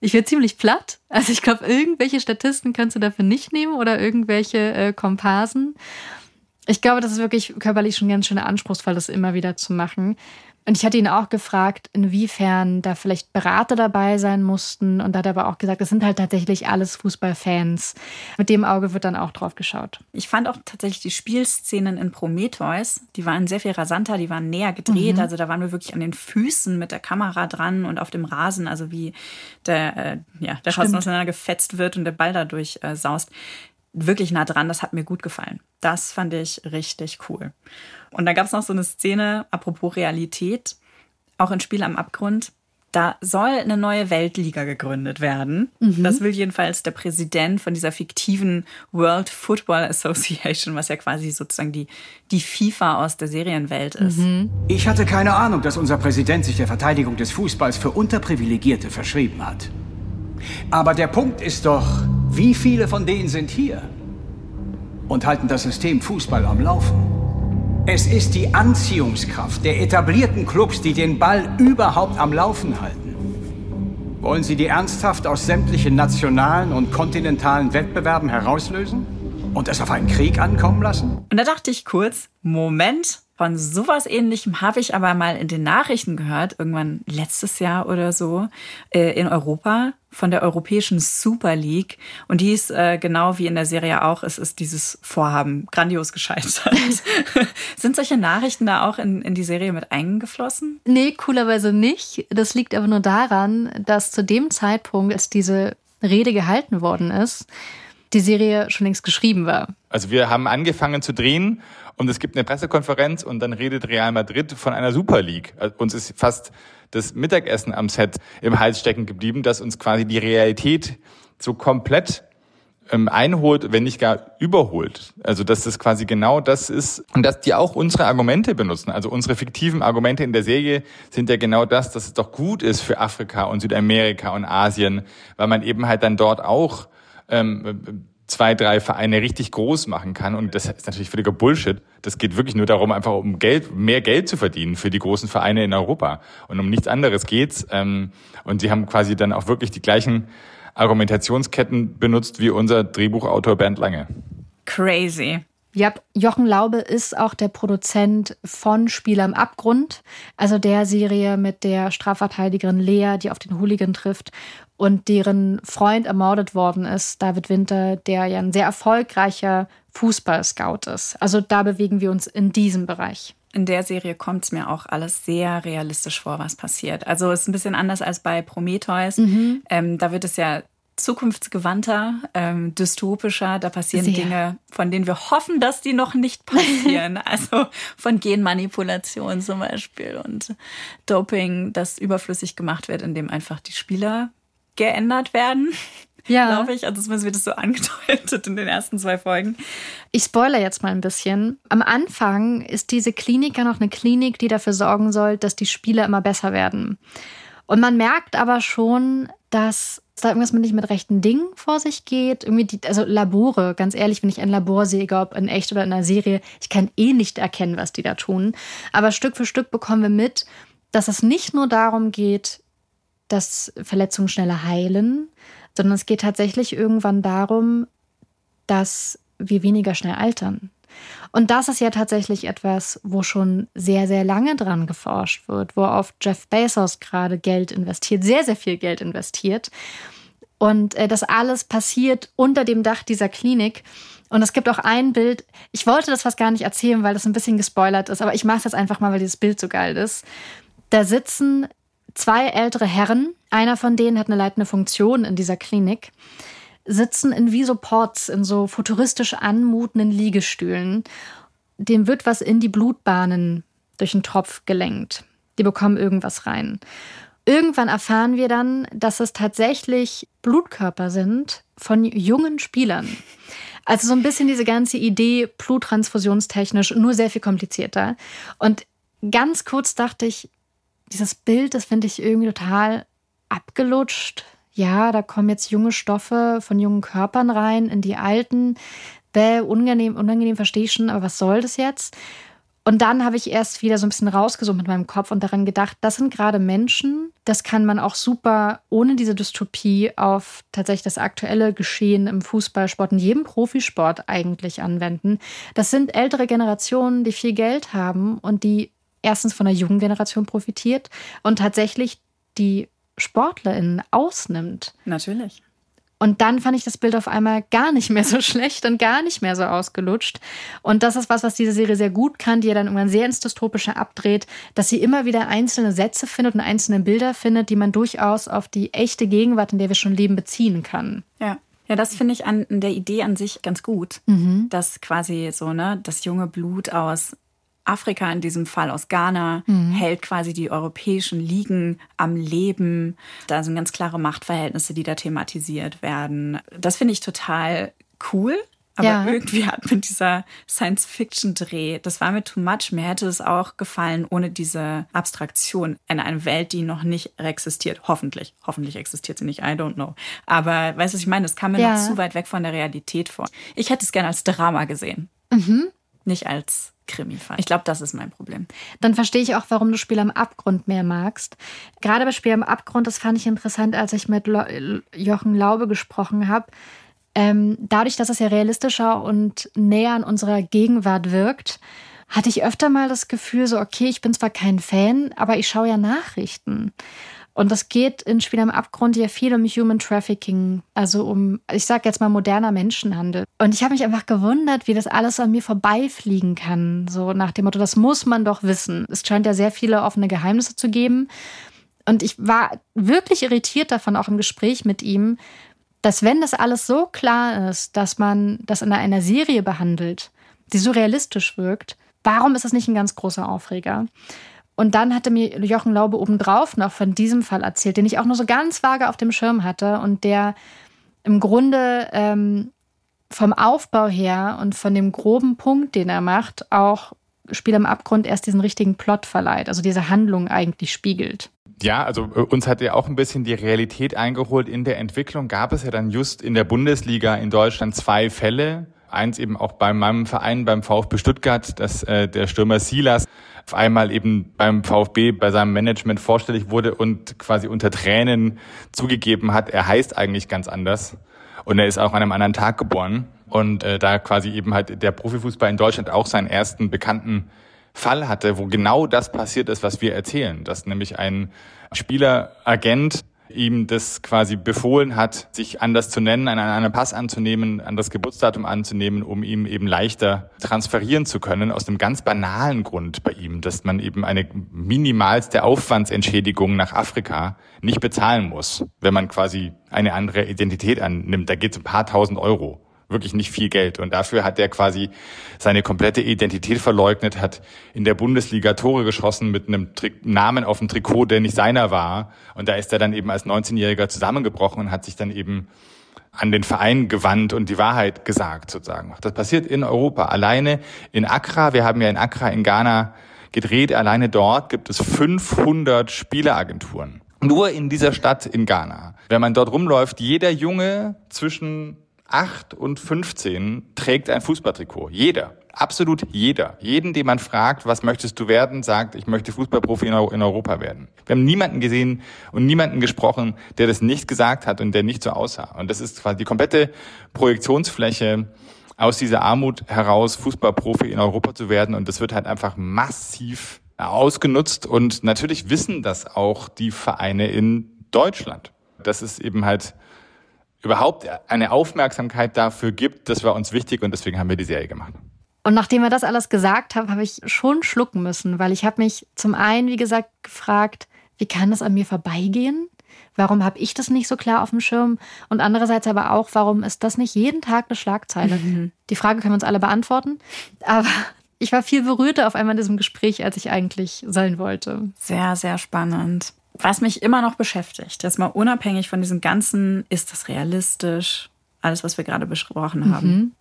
[SPEAKER 2] ich wäre ziemlich platt. Also ich glaube, irgendwelche Statisten kannst du dafür nicht nehmen oder irgendwelche äh, Komparsen. Ich glaube, das ist wirklich körperlich schon ganz schön anspruchsvoll, das immer wieder zu machen. Und ich hatte ihn auch gefragt, inwiefern da vielleicht Berater dabei sein mussten. Und da hat er aber auch gesagt, das sind halt tatsächlich alles Fußballfans. Mit dem Auge wird dann auch drauf geschaut.
[SPEAKER 1] Ich fand auch tatsächlich die Spielszenen in Prometheus, die waren sehr viel rasanter, die waren näher gedreht. Also da waren wir wirklich an den Füßen mit der Kamera dran und auf dem Rasen, also wie der, äh, ja, der Schuss auseinander gefetzt wird und der Ball dadurch äh, saust. Wirklich nah dran, das hat mir gut gefallen. Das fand ich richtig cool. Und da gab es noch so eine Szene, apropos Realität, auch in Spiel am Abgrund. Da soll eine neue Weltliga gegründet werden. Das will jedenfalls der Präsident von dieser fiktiven World Football Association, was ja quasi sozusagen die, die FIFA aus der Serienwelt ist.
[SPEAKER 8] Ich hatte keine Ahnung, dass unser Präsident sich der Verteidigung des Fußballs für Unterprivilegierte verschrieben hat. Aber der Punkt ist doch, wie viele von denen sind hier und halten das System Fußball am Laufen? Es ist die Anziehungskraft der etablierten Clubs, die den Ball überhaupt am Laufen halten. Wollen Sie die ernsthaft aus sämtlichen nationalen und kontinentalen Wettbewerben herauslösen? Und es auf einen Krieg ankommen lassen?
[SPEAKER 1] Und da dachte ich kurz, Moment, von sowas ähnlichem habe ich aber mal in den Nachrichten gehört, irgendwann letztes Jahr oder so, äh, in Europa von der Europäischen Super League. Und die ist äh, genau wie in der Serie auch, es ist dieses Vorhaben grandios gescheitert. Sind solche Nachrichten da auch in, in die Serie mit eingeflossen?
[SPEAKER 2] Nee, coolerweise nicht. Das liegt aber nur daran, dass zu dem Zeitpunkt, als diese Rede gehalten worden ist, die Serie schon längst geschrieben war.
[SPEAKER 6] Also wir haben angefangen zu drehen und es gibt eine Pressekonferenz und dann redet Real Madrid von einer Super League. Also uns ist fast das Mittagessen am Set im Hals stecken geblieben, dass uns quasi die Realität so komplett ähm, einholt, wenn nicht gar überholt. Also dass das quasi genau das ist und dass die auch unsere Argumente benutzen. Also unsere fiktiven Argumente in der Serie sind ja genau das, dass es doch gut ist für Afrika und Südamerika und Asien, weil man eben halt dann dort auch ähm, zwei, drei Vereine richtig groß machen kann. Und das ist natürlich völliger Bullshit. Das geht wirklich nur darum, einfach um Geld, mehr Geld zu verdienen für die großen Vereine in Europa. Und um nichts anderes geht's. Ähm, und sie haben quasi dann auch wirklich die gleichen Argumentationsketten benutzt wie unser Drehbuchautor Bernd Lange.
[SPEAKER 1] Crazy.
[SPEAKER 2] Ja, Jochen Laube ist auch der Produzent von Spieler im Abgrund, also der Serie mit der Strafverteidigerin Lea, die auf den Hooligan trifft und deren Freund ermordet worden ist, David Winter, der ja ein sehr erfolgreicher Fußballscout ist. Also da bewegen wir uns in diesem Bereich.
[SPEAKER 1] In der Serie kommt es mir auch alles sehr realistisch vor, was passiert. Also es ist ein bisschen anders als bei Prometheus. Mhm. Ähm, da wird es ja zukunftsgewandter, ähm, dystopischer. Da passieren Sehr. Dinge, von denen wir hoffen, dass die noch nicht passieren. also von Genmanipulation zum Beispiel und Doping, das überflüssig gemacht wird, indem einfach die Spieler geändert werden. Ja. Glaube ich. Also zumindest wird es so angedeutet in den ersten zwei Folgen.
[SPEAKER 2] Ich spoilere jetzt mal ein bisschen. Am Anfang ist diese Klinik ja noch eine Klinik, die dafür sorgen soll, dass die Spieler immer besser werden. Und man merkt aber schon, dass da irgendwas mit nicht mit rechten Dingen vor sich geht. Irgendwie die, also Labore, ganz ehrlich, wenn ich ein Labor sehe, egal ob in echt oder in einer Serie, ich kann eh nicht erkennen, was die da tun. Aber Stück für Stück bekommen wir mit, dass es nicht nur darum geht, dass Verletzungen schneller heilen, sondern es geht tatsächlich irgendwann darum, dass wir weniger schnell altern. Und das ist ja tatsächlich etwas, wo schon sehr, sehr lange dran geforscht wird, wo auf Jeff Bezos gerade Geld investiert, sehr, sehr viel Geld investiert. Und äh, das alles passiert unter dem Dach dieser Klinik. Und es gibt auch ein Bild, ich wollte das fast gar nicht erzählen, weil das ein bisschen gespoilert ist, aber ich mache das einfach mal, weil dieses Bild so geil ist. Da sitzen zwei ältere Herren, einer von denen hat eine leitende Funktion in dieser Klinik sitzen in wie so Ports, in so futuristisch anmutenden Liegestühlen. Dem wird was in die Blutbahnen durch den Tropf gelenkt. Die bekommen irgendwas rein. Irgendwann erfahren wir dann, dass es tatsächlich Blutkörper sind von jungen Spielern. Also so ein bisschen diese ganze Idee bluttransfusionstechnisch, nur sehr viel komplizierter. Und ganz kurz dachte ich, dieses Bild, das finde ich irgendwie total abgelutscht, ja, da kommen jetzt junge Stoffe von jungen Körpern rein in die alten. Bäh, unangenehm, unangenehm verstehe ich schon, aber was soll das jetzt? Und dann habe ich erst wieder so ein bisschen rausgesucht mit meinem Kopf und daran gedacht, das sind gerade Menschen, das kann man auch super ohne diese Dystopie auf tatsächlich das aktuelle Geschehen im Fußballsport, in jedem Profisport eigentlich anwenden. Das sind ältere Generationen, die viel Geld haben und die erstens von der jungen Generation profitiert und tatsächlich die SportlerInnen ausnimmt.
[SPEAKER 1] Natürlich.
[SPEAKER 2] Und dann fand ich das Bild auf einmal gar nicht mehr so schlecht und gar nicht mehr so ausgelutscht. Und das ist was, was diese Serie sehr gut kann, die ja dann irgendwann sehr ins Dystropische abdreht, dass sie immer wieder einzelne Sätze findet und einzelne Bilder findet, die man durchaus auf die echte Gegenwart, in der wir schon leben, beziehen kann.
[SPEAKER 1] Ja. Ja, das finde ich an der Idee an sich ganz gut, mhm. dass quasi so, ne, das junge Blut aus Afrika in diesem Fall aus Ghana mhm. hält quasi die europäischen Ligen am Leben. Da sind ganz klare Machtverhältnisse, die da thematisiert werden. Das finde ich total cool. Aber ja. irgendwie hat mir dieser Science-Fiction-Dreh, das war mir too much. Mir hätte es auch gefallen ohne diese Abstraktion in einer Welt, die noch nicht existiert. Hoffentlich. Hoffentlich existiert sie nicht. I don't know. Aber weißt du, was ich meine? Das kam mir ja. noch zu weit weg von der Realität vor. Ich hätte es gerne als Drama gesehen. Mhm. Nicht als Krimi-Fall. Ich glaube, das ist mein Problem.
[SPEAKER 2] Dann verstehe ich auch, warum du Spiel am Abgrund mehr magst. Gerade bei Spiel am Abgrund, das fand ich interessant, als ich mit Jochen Laube gesprochen habe. Ähm, dadurch, dass es ja realistischer und näher an unserer Gegenwart wirkt, hatte ich öfter mal das Gefühl, so, okay, ich bin zwar kein Fan, aber ich schaue ja Nachrichten. Und das geht in Spiel am Abgrund ja viel um Human Trafficking, also um, ich sag jetzt mal, moderner Menschenhandel. Und ich habe mich einfach gewundert, wie das alles an mir vorbeifliegen kann. So nach dem Motto, das muss man doch wissen. Es scheint ja sehr viele offene Geheimnisse zu geben. Und ich war wirklich irritiert davon, auch im Gespräch mit ihm, dass wenn das alles so klar ist, dass man das in einer Serie behandelt, die so realistisch wirkt, warum ist das nicht ein ganz großer Aufreger? Und dann hatte mir Jochen Laube obendrauf noch von diesem Fall erzählt, den ich auch nur so ganz vage auf dem Schirm hatte und der im Grunde ähm, vom Aufbau her und von dem groben Punkt, den er macht, auch Spiel am Abgrund erst diesen richtigen Plot verleiht, also diese Handlung eigentlich spiegelt.
[SPEAKER 6] Ja, also äh, uns hat ja auch ein bisschen die Realität eingeholt. In der Entwicklung gab es ja dann just in der Bundesliga in Deutschland zwei Fälle. Eins eben auch bei meinem Verein, beim VfB Stuttgart, dass äh, der Stürmer Silas auf einmal eben beim VfB bei seinem Management vorstellig wurde und quasi unter Tränen zugegeben hat, er heißt eigentlich ganz anders. Und er ist auch an einem anderen Tag geboren. Und äh, da quasi eben halt der Profifußball in Deutschland auch seinen ersten bekannten Fall hatte, wo genau das passiert ist, was wir erzählen. Dass nämlich ein Spieleragent ihm das quasi befohlen hat, sich anders zu nennen, einen anderen Pass anzunehmen, ein anderes Geburtsdatum anzunehmen, um ihm eben leichter transferieren zu können, aus einem ganz banalen Grund bei ihm, dass man eben eine minimalste Aufwandsentschädigung nach Afrika nicht bezahlen muss, wenn man quasi eine andere Identität annimmt. Da geht es ein paar tausend Euro wirklich nicht viel Geld. Und dafür hat er quasi seine komplette Identität verleugnet, hat in der Bundesliga Tore geschossen mit einem Tri Namen auf dem Trikot, der nicht seiner war. Und da ist er dann eben als 19-Jähriger zusammengebrochen und hat sich dann eben an den Verein gewandt und die Wahrheit gesagt sozusagen. Das passiert in Europa. Alleine in Accra, wir haben ja in Accra in Ghana gedreht, alleine dort gibt es 500 Spieleragenturen. Nur in dieser Stadt in Ghana. Wenn man dort rumläuft, jeder Junge zwischen 8 und 15 trägt ein Fußballtrikot. Jeder. Absolut jeder. Jeden, den man fragt, was möchtest du werden, sagt, ich möchte Fußballprofi in Europa werden. Wir haben niemanden gesehen und niemanden gesprochen, der das nicht gesagt hat und der nicht so aussah. Und das ist quasi die komplette Projektionsfläche aus dieser Armut heraus, Fußballprofi in Europa zu werden. Und das wird halt einfach massiv ausgenutzt. Und natürlich wissen das auch die Vereine in Deutschland. Das ist eben halt überhaupt eine Aufmerksamkeit dafür gibt, das war uns wichtig und deswegen haben wir die Serie gemacht.
[SPEAKER 2] Und nachdem er das alles gesagt hat, habe ich schon schlucken müssen, weil ich habe mich zum einen, wie gesagt, gefragt, wie kann das an mir vorbeigehen? Warum habe ich das nicht so klar auf dem Schirm? Und andererseits aber auch, warum ist das nicht jeden Tag eine Schlagzeile? Mhm. Die Frage können wir uns alle beantworten. Aber ich war viel berührter auf einmal in diesem Gespräch, als ich eigentlich sein wollte.
[SPEAKER 1] Sehr, sehr spannend was mich immer noch beschäftigt, jetzt mal unabhängig von diesem ganzen, ist das realistisch, alles, was wir gerade besprochen haben. Mhm.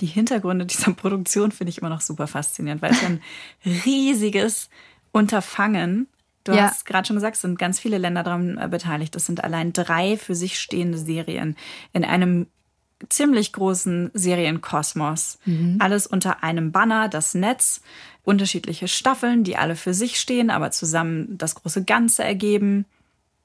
[SPEAKER 1] Die Hintergründe dieser Produktion finde ich immer noch super faszinierend, weil es ein riesiges Unterfangen Du ja. hast gerade schon gesagt, es sind ganz viele Länder daran äh, beteiligt. Es sind allein drei für sich stehende Serien in einem ziemlich großen Serienkosmos. Mhm. Alles unter einem Banner, das Netz, unterschiedliche Staffeln, die alle für sich stehen, aber zusammen das große Ganze ergeben.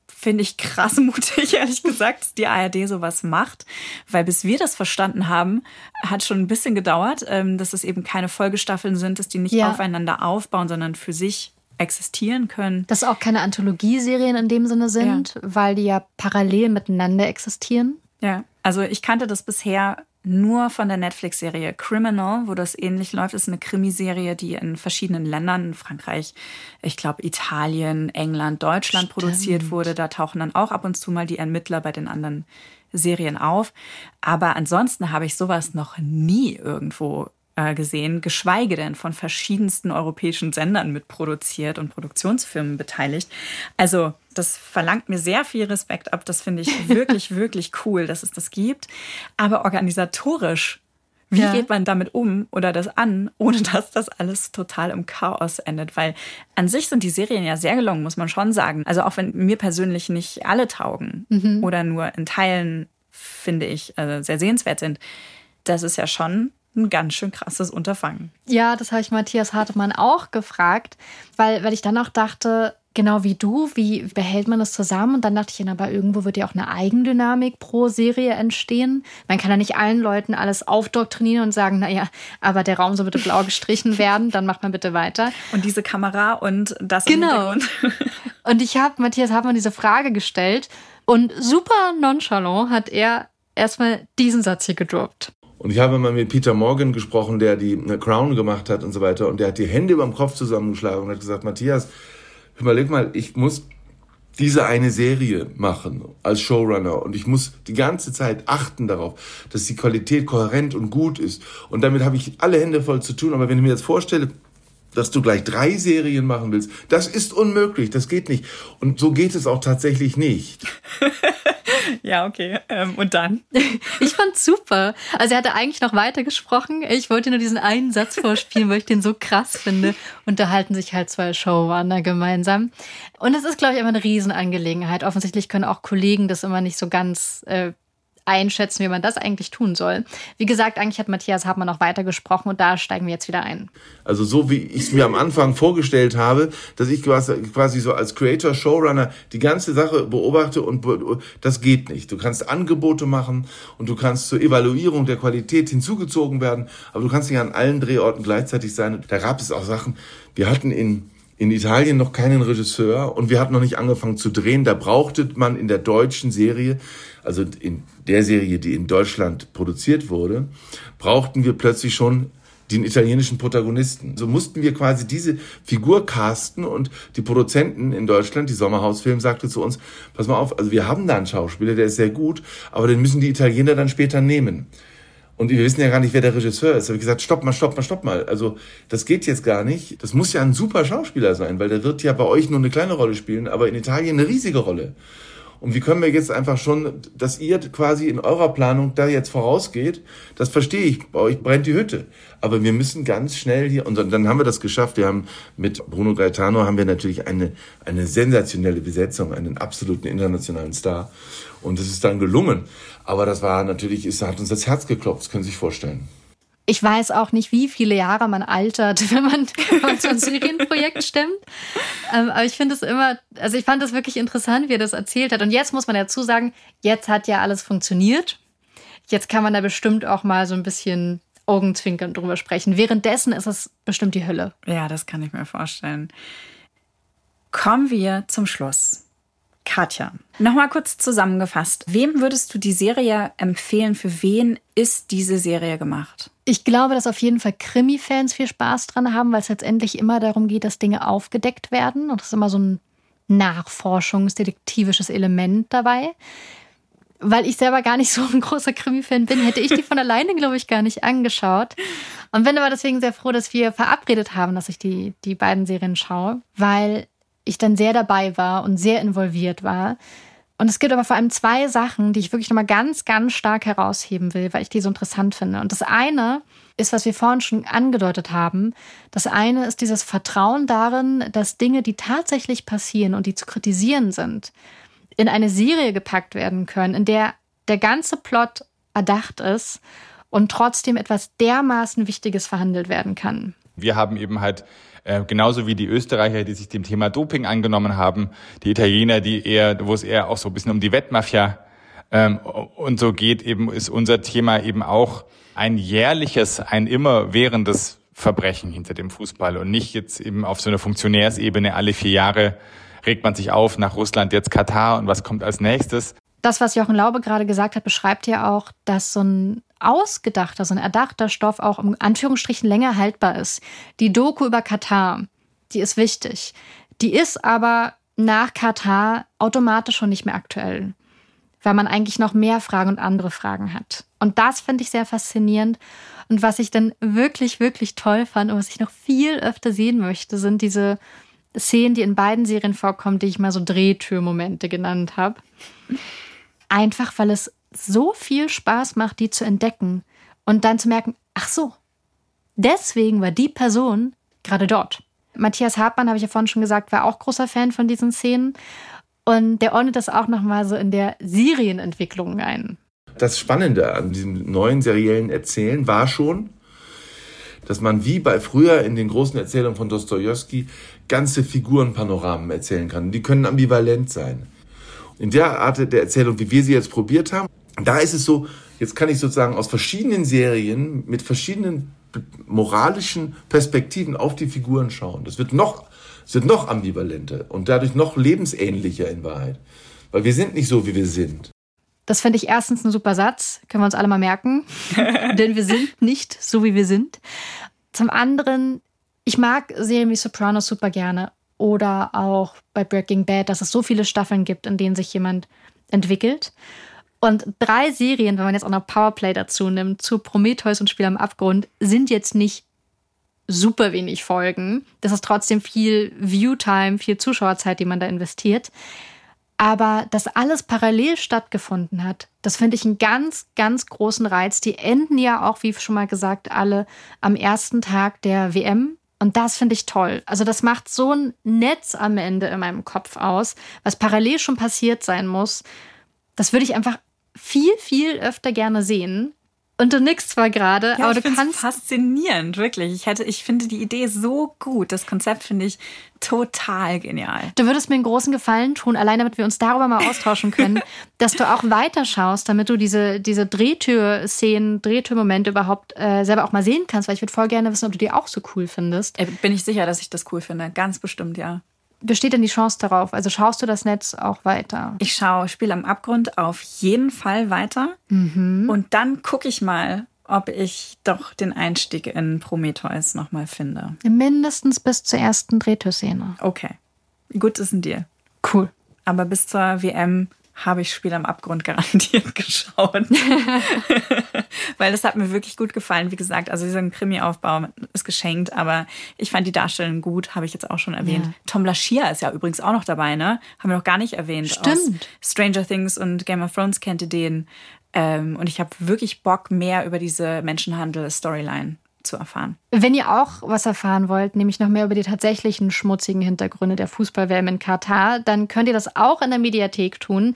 [SPEAKER 1] Finde ich krass mutig, ehrlich gesagt, dass die ARD sowas macht. Weil bis wir das verstanden haben, hat schon ein bisschen gedauert, ähm, dass es eben keine Folgestaffeln sind, dass die nicht ja. aufeinander aufbauen, sondern für sich existieren können.
[SPEAKER 2] Dass auch keine Anthologieserien in dem Sinne sind, ja. weil die ja parallel miteinander existieren.
[SPEAKER 1] Ja. Also ich kannte das bisher nur von der Netflix-Serie Criminal, wo das ähnlich läuft. Das ist eine Krimiserie, die in verschiedenen Ländern, in Frankreich, ich glaube Italien, England, Deutschland Stimmt. produziert wurde. Da tauchen dann auch ab und zu mal die Ermittler bei den anderen Serien auf. Aber ansonsten habe ich sowas noch nie irgendwo äh, gesehen, geschweige denn von verschiedensten europäischen Sendern mitproduziert und Produktionsfirmen beteiligt. Also das verlangt mir sehr viel Respekt ab. Das finde ich wirklich, wirklich cool, dass es das gibt. Aber organisatorisch, wie ja. geht man damit um oder das an, ohne dass das alles total im Chaos endet? Weil an sich sind die Serien ja sehr gelungen, muss man schon sagen. Also auch wenn mir persönlich nicht alle taugen mhm. oder nur in Teilen, finde ich, also sehr sehenswert sind, das ist ja schon ein ganz schön krasses Unterfangen.
[SPEAKER 2] Ja, das habe ich Matthias Hartmann auch gefragt, weil, weil ich dann auch dachte, genau wie du, wie behält man das zusammen? Und dann dachte ich, aber irgendwo wird ja auch eine Eigendynamik pro Serie entstehen. Man kann ja nicht allen Leuten alles aufdoktrinieren und sagen, naja, aber der Raum soll bitte blau gestrichen werden, dann macht man bitte weiter.
[SPEAKER 1] Und diese Kamera und das
[SPEAKER 2] genau. und ich habe Matthias Hartmann diese Frage gestellt und super nonchalant hat er erstmal diesen Satz hier gedroppt.
[SPEAKER 7] Und ich habe mal mit Peter Morgan gesprochen, der die Crown gemacht hat und so weiter. Und der hat die Hände über dem Kopf zusammengeschlagen und hat gesagt, Matthias, überleg mal, ich muss diese eine Serie machen als Showrunner und ich muss die ganze Zeit achten darauf, dass die Qualität kohärent und gut ist. Und damit habe ich alle Hände voll zu tun. Aber wenn ich mir jetzt vorstelle, dass du gleich drei Serien machen willst, das ist unmöglich, das geht nicht. Und so geht es auch tatsächlich nicht.
[SPEAKER 1] Ja, okay. Ähm, und dann?
[SPEAKER 2] Ich fand's super. Also er hatte eigentlich noch weiter gesprochen. Ich wollte nur diesen einen Satz vorspielen, weil ich den so krass finde. Unterhalten sich halt zwei Showrunner gemeinsam. Und es ist, glaube ich, immer eine Riesenangelegenheit. Offensichtlich können auch Kollegen das immer nicht so ganz äh, einschätzen, wie man das eigentlich tun soll. Wie gesagt, eigentlich hat Matthias Hartmann noch weiter gesprochen und da steigen wir jetzt wieder ein.
[SPEAKER 7] Also so wie ich es mir am Anfang vorgestellt habe, dass ich quasi so als Creator, Showrunner die ganze Sache beobachte und das geht nicht. Du kannst Angebote machen und du kannst zur Evaluierung der Qualität hinzugezogen werden, aber du kannst nicht an allen Drehorten gleichzeitig sein. Da gab es auch Sachen, wir hatten in in Italien noch keinen Regisseur und wir hatten noch nicht angefangen zu drehen. Da brauchte man in der deutschen Serie, also in der Serie, die in Deutschland produziert wurde, brauchten wir plötzlich schon den italienischen Protagonisten. So mussten wir quasi diese Figur casten und die Produzenten in Deutschland, die Sommerhausfilm, sagte zu uns, pass mal auf, also wir haben da einen Schauspieler, der ist sehr gut, aber den müssen die Italiener dann später nehmen. Und wir wissen ja gar nicht, wer der Regisseur ist. Da habe ich gesagt, stopp mal, stopp mal, stopp mal. Also das geht jetzt gar nicht. Das muss ja ein super Schauspieler sein, weil der wird ja bei euch nur eine kleine Rolle spielen, aber in Italien eine riesige Rolle. Und wie können wir jetzt einfach schon, dass ihr quasi in eurer Planung da jetzt vorausgeht, das verstehe ich, bei euch brennt die Hütte. Aber wir müssen ganz schnell hier, und dann haben wir das geschafft. Wir haben mit Bruno Gaetano haben wir natürlich eine, eine sensationelle Besetzung, einen absoluten internationalen Star. Und das ist dann gelungen. Aber das war natürlich, es hat uns das Herz geklopft, das können Sie sich vorstellen.
[SPEAKER 2] Ich weiß auch nicht, wie viele Jahre man altert, wenn man, wenn man so ein Syrienprojekt stemmt. Ähm, aber ich finde es immer, also ich fand es wirklich interessant, wie er das erzählt hat. Und jetzt muss man dazu sagen, jetzt hat ja alles funktioniert. Jetzt kann man da bestimmt auch mal so ein bisschen Augenzwinkern drüber sprechen. Währenddessen ist es bestimmt die Hölle.
[SPEAKER 1] Ja, das kann ich mir vorstellen. Kommen wir zum Schluss. Katja, nochmal kurz zusammengefasst. Wem würdest du die Serie empfehlen? Für wen ist diese Serie gemacht?
[SPEAKER 2] Ich glaube, dass auf jeden Fall Krimi-Fans viel Spaß dran haben, weil es letztendlich immer darum geht, dass Dinge aufgedeckt werden. Und das ist immer so ein nachforschungsdetektivisches Element dabei. Weil ich selber gar nicht so ein großer Krimi-Fan bin, hätte ich die von alleine, glaube ich, gar nicht angeschaut. Und bin aber deswegen sehr froh, dass wir verabredet haben, dass ich die, die beiden Serien schaue, weil ich dann sehr dabei war und sehr involviert war. Und es gibt aber vor allem zwei Sachen, die ich wirklich nochmal ganz, ganz stark herausheben will, weil ich die so interessant finde. Und das eine ist, was wir vorhin schon angedeutet haben. Das eine ist dieses Vertrauen darin, dass Dinge, die tatsächlich passieren und die zu kritisieren sind, in eine Serie gepackt werden können, in der der ganze Plot erdacht ist und trotzdem etwas dermaßen Wichtiges verhandelt werden kann.
[SPEAKER 6] Wir haben eben halt äh, genauso wie die Österreicher, die sich dem Thema Doping angenommen haben, die Italiener, die eher, wo es eher auch so ein bisschen um die Wettmafia ähm, und so geht, eben ist unser Thema eben auch ein jährliches, ein immerwährendes Verbrechen hinter dem Fußball und nicht jetzt eben auf so einer Funktionärsebene alle vier Jahre regt man sich auf nach Russland, jetzt Katar und was kommt als nächstes.
[SPEAKER 2] Das, was Jochen Laube gerade gesagt hat, beschreibt ja auch, dass so ein ausgedachter, so ein erdachter Stoff auch im Anführungsstrichen länger haltbar ist. Die Doku über Katar, die ist wichtig. Die ist aber nach Katar automatisch schon nicht mehr aktuell, weil man eigentlich noch mehr Fragen und andere Fragen hat. Und das finde ich sehr faszinierend. Und was ich dann wirklich, wirklich toll fand und was ich noch viel öfter sehen möchte, sind diese Szenen, die in beiden Serien vorkommen, die ich mal so Drehtürmomente genannt habe. Einfach weil es so viel Spaß macht, die zu entdecken und dann zu merken, ach so, deswegen war die Person gerade dort. Matthias Hartmann, habe ich ja vorhin schon gesagt, war auch großer Fan von diesen Szenen. Und der ordnet das auch nochmal so in der Serienentwicklung ein.
[SPEAKER 7] Das Spannende an diesem neuen seriellen Erzählen war schon, dass man wie bei früher in den großen Erzählungen von Dostoevsky ganze Figurenpanoramen erzählen kann. Die können ambivalent sein. In der Art der Erzählung, wie wir sie jetzt probiert haben, da ist es so, jetzt kann ich sozusagen aus verschiedenen Serien mit verschiedenen moralischen Perspektiven auf die Figuren schauen. Das wird noch, es wird noch ambivalenter und dadurch noch lebensähnlicher in Wahrheit. Weil wir sind nicht so, wie wir sind.
[SPEAKER 2] Das finde ich erstens ein super Satz, können wir uns alle mal merken. Denn wir sind nicht so, wie wir sind. Zum anderen, ich mag Serien wie Sopranos super gerne. Oder auch bei Breaking Bad, dass es so viele Staffeln gibt, in denen sich jemand entwickelt. Und drei Serien, wenn man jetzt auch noch Powerplay dazu nimmt, zu Prometheus und Spiel am Abgrund, sind jetzt nicht super wenig Folgen. Das ist trotzdem viel Viewtime, viel Zuschauerzeit, die man da investiert. Aber dass alles parallel stattgefunden hat, das finde ich einen ganz, ganz großen Reiz. Die enden ja auch, wie schon mal gesagt, alle am ersten Tag der WM. Und das finde ich toll. Also das macht so ein Netz am Ende in meinem Kopf aus, was parallel schon passiert sein muss. Das würde ich einfach viel, viel öfter gerne sehen. Und du nickst zwar gerade,
[SPEAKER 1] ja,
[SPEAKER 2] aber
[SPEAKER 1] ich
[SPEAKER 2] du kannst.
[SPEAKER 1] faszinierend, wirklich. Ich hätte, ich finde die Idee so gut. Das Konzept finde ich total genial.
[SPEAKER 2] Du würdest mir einen großen Gefallen tun, allein damit wir uns darüber mal austauschen können, dass du auch weiterschaust, damit du diese, diese Drehtür-Szenen, Drehtür-Momente überhaupt äh, selber auch mal sehen kannst, weil ich würde voll gerne wissen, ob du die auch so cool findest.
[SPEAKER 1] Äh, bin ich sicher, dass ich das cool finde. Ganz bestimmt, ja
[SPEAKER 2] besteht denn die Chance darauf? Also schaust du das Netz auch weiter?
[SPEAKER 1] Ich schaue Spiel am Abgrund auf jeden Fall weiter. Mhm. Und dann gucke ich mal, ob ich doch den Einstieg in Prometheus nochmal finde.
[SPEAKER 2] Mindestens bis zur ersten Drehtürszene.
[SPEAKER 1] Okay. Gut, ist ein Deal.
[SPEAKER 2] Cool.
[SPEAKER 1] Aber bis zur WM habe ich Spiel am Abgrund garantiert geschaut. Weil das hat mir wirklich gut gefallen. Wie gesagt, also dieser Krimi-Aufbau ist geschenkt, aber ich fand die Darstellung gut, habe ich jetzt auch schon erwähnt. Ja. Tom Lashia ist ja übrigens auch noch dabei, ne? Haben wir noch gar nicht erwähnt.
[SPEAKER 2] Stimmt.
[SPEAKER 1] Aus Stranger Things und Game of Thrones kennt ihr den. Ähm, und ich habe wirklich Bock, mehr über diese Menschenhandel-Storyline zu erfahren.
[SPEAKER 2] Wenn ihr auch was erfahren wollt, nämlich noch mehr über die tatsächlichen schmutzigen Hintergründe der Fußballwärme in Katar, dann könnt ihr das auch in der Mediathek tun.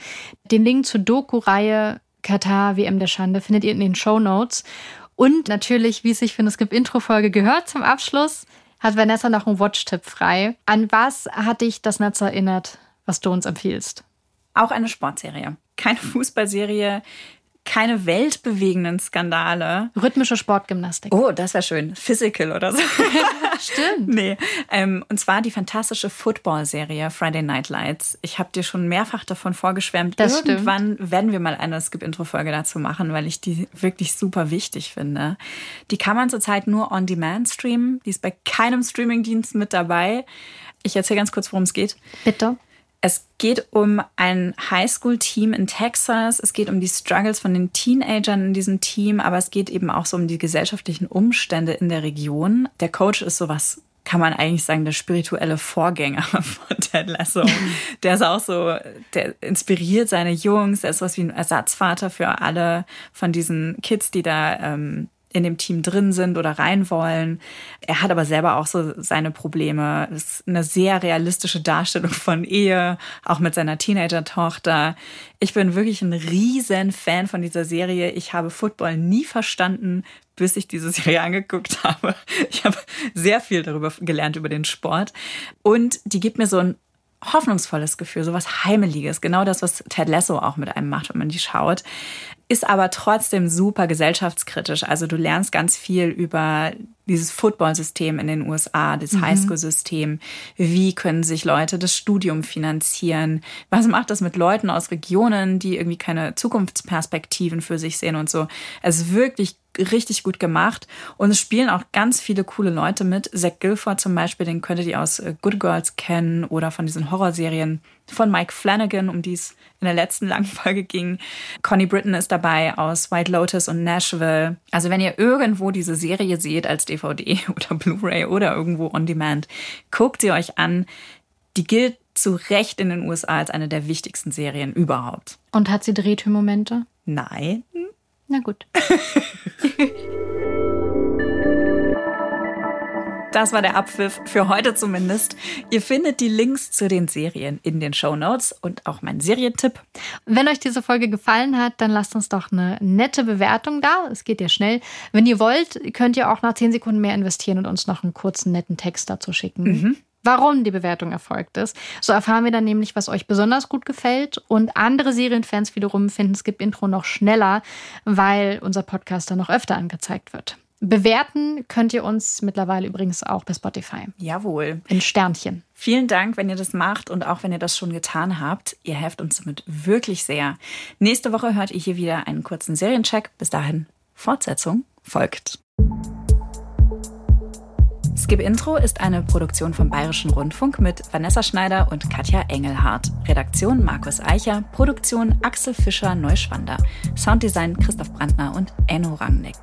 [SPEAKER 2] Den Link zur Doku-Reihe Katar WM der Schande findet ihr in den Show Notes. Und natürlich, wie es sich für eine Skip-Intro-Folge gehört, zum Abschluss hat Vanessa noch einen Watch-Tipp frei. An was hat dich das Netz erinnert, was du uns empfiehlst?
[SPEAKER 1] Auch eine Sportserie. Keine Fußballserie, keine weltbewegenden Skandale.
[SPEAKER 2] Rhythmische Sportgymnastik.
[SPEAKER 1] Oh, das wäre schön. Physical oder so.
[SPEAKER 2] Stimmt.
[SPEAKER 1] Nee. Ähm, und zwar die fantastische Football-Serie Friday Night Lights. Ich habe dir schon mehrfach davon vorgeschwärmt.
[SPEAKER 2] Das
[SPEAKER 1] Irgendwann
[SPEAKER 2] stimmt.
[SPEAKER 1] werden wir mal eine Skip-Intro-Folge dazu machen, weil ich die wirklich super wichtig finde. Die kann man zurzeit nur on demand streamen. Die ist bei keinem Streamingdienst mit dabei. Ich erzähle ganz kurz, worum es geht.
[SPEAKER 2] Bitte.
[SPEAKER 1] Es geht um ein Highschool-Team in Texas. Es geht um die Struggles von den Teenagern in diesem Team, aber es geht eben auch so um die gesellschaftlichen Umstände in der Region. Der Coach ist sowas kann man eigentlich sagen, der spirituelle Vorgänger von Ted Lasso. Der ist auch so, der inspiriert seine Jungs, der ist was wie ein Ersatzvater für alle von diesen Kids, die da ähm, in dem Team drin sind oder rein wollen. Er hat aber selber auch so seine Probleme. Das ist eine sehr realistische Darstellung von Ehe, auch mit seiner Teenager-Tochter. Ich bin wirklich ein riesen Fan von dieser Serie. Ich habe Football nie verstanden, bis ich diese Serie angeguckt habe. Ich habe sehr viel darüber gelernt über den Sport. Und die gibt mir so ein hoffnungsvolles Gefühl, so was Heimeliges. Genau das, was Ted Lasso auch mit einem macht, wenn man die schaut ist aber trotzdem super gesellschaftskritisch. Also du lernst ganz viel über dieses Football-System in den USA, das mhm. Highschool-System. Wie können sich Leute das Studium finanzieren? Was macht das mit Leuten aus Regionen, die irgendwie keine Zukunftsperspektiven für sich sehen und so? Es ist wirklich richtig gut gemacht. Und es spielen auch ganz viele coole Leute mit. Zach Guilford zum Beispiel, den könntet ihr aus äh, Good Girls kennen oder von diesen Horrorserien von Mike Flanagan, um die es in der letzten langen Folge ging. Connie Britton ist dabei aus White Lotus und Nashville. Also wenn ihr irgendwo diese Serie seht als DVD oder Blu-ray oder irgendwo on demand, guckt sie euch an. Die gilt zu Recht in den USA als eine der wichtigsten Serien überhaupt.
[SPEAKER 2] Und hat sie Drehtürmomente?
[SPEAKER 1] Nein.
[SPEAKER 2] Na gut.
[SPEAKER 1] Das war der Abpfiff für heute zumindest. Ihr findet die Links zu den Serien in den Show Notes und auch meinen Serientipp.
[SPEAKER 2] Wenn euch diese Folge gefallen hat, dann lasst uns doch eine nette Bewertung da. Es geht ja schnell. Wenn ihr wollt, könnt ihr auch nach 10 Sekunden mehr investieren und uns noch einen kurzen, netten Text dazu schicken. Mhm warum die Bewertung erfolgt ist. So erfahren wir dann nämlich, was euch besonders gut gefällt. Und andere Serienfans wiederum finden Skip Intro noch schneller, weil unser Podcast dann noch öfter angezeigt wird. Bewerten könnt ihr uns mittlerweile übrigens auch bei Spotify.
[SPEAKER 1] Jawohl.
[SPEAKER 2] In Sternchen.
[SPEAKER 1] Vielen Dank, wenn ihr das macht und auch wenn ihr das schon getan habt. Ihr helft uns damit wirklich sehr. Nächste Woche hört ihr hier wieder einen kurzen Seriencheck. Bis dahin, Fortsetzung folgt. Skip Intro ist eine Produktion vom Bayerischen Rundfunk mit Vanessa Schneider und Katja Engelhardt. Redaktion Markus Eicher, Produktion Axel Fischer Neuschwander, Sounddesign Christoph Brandner und Enno Rangnick.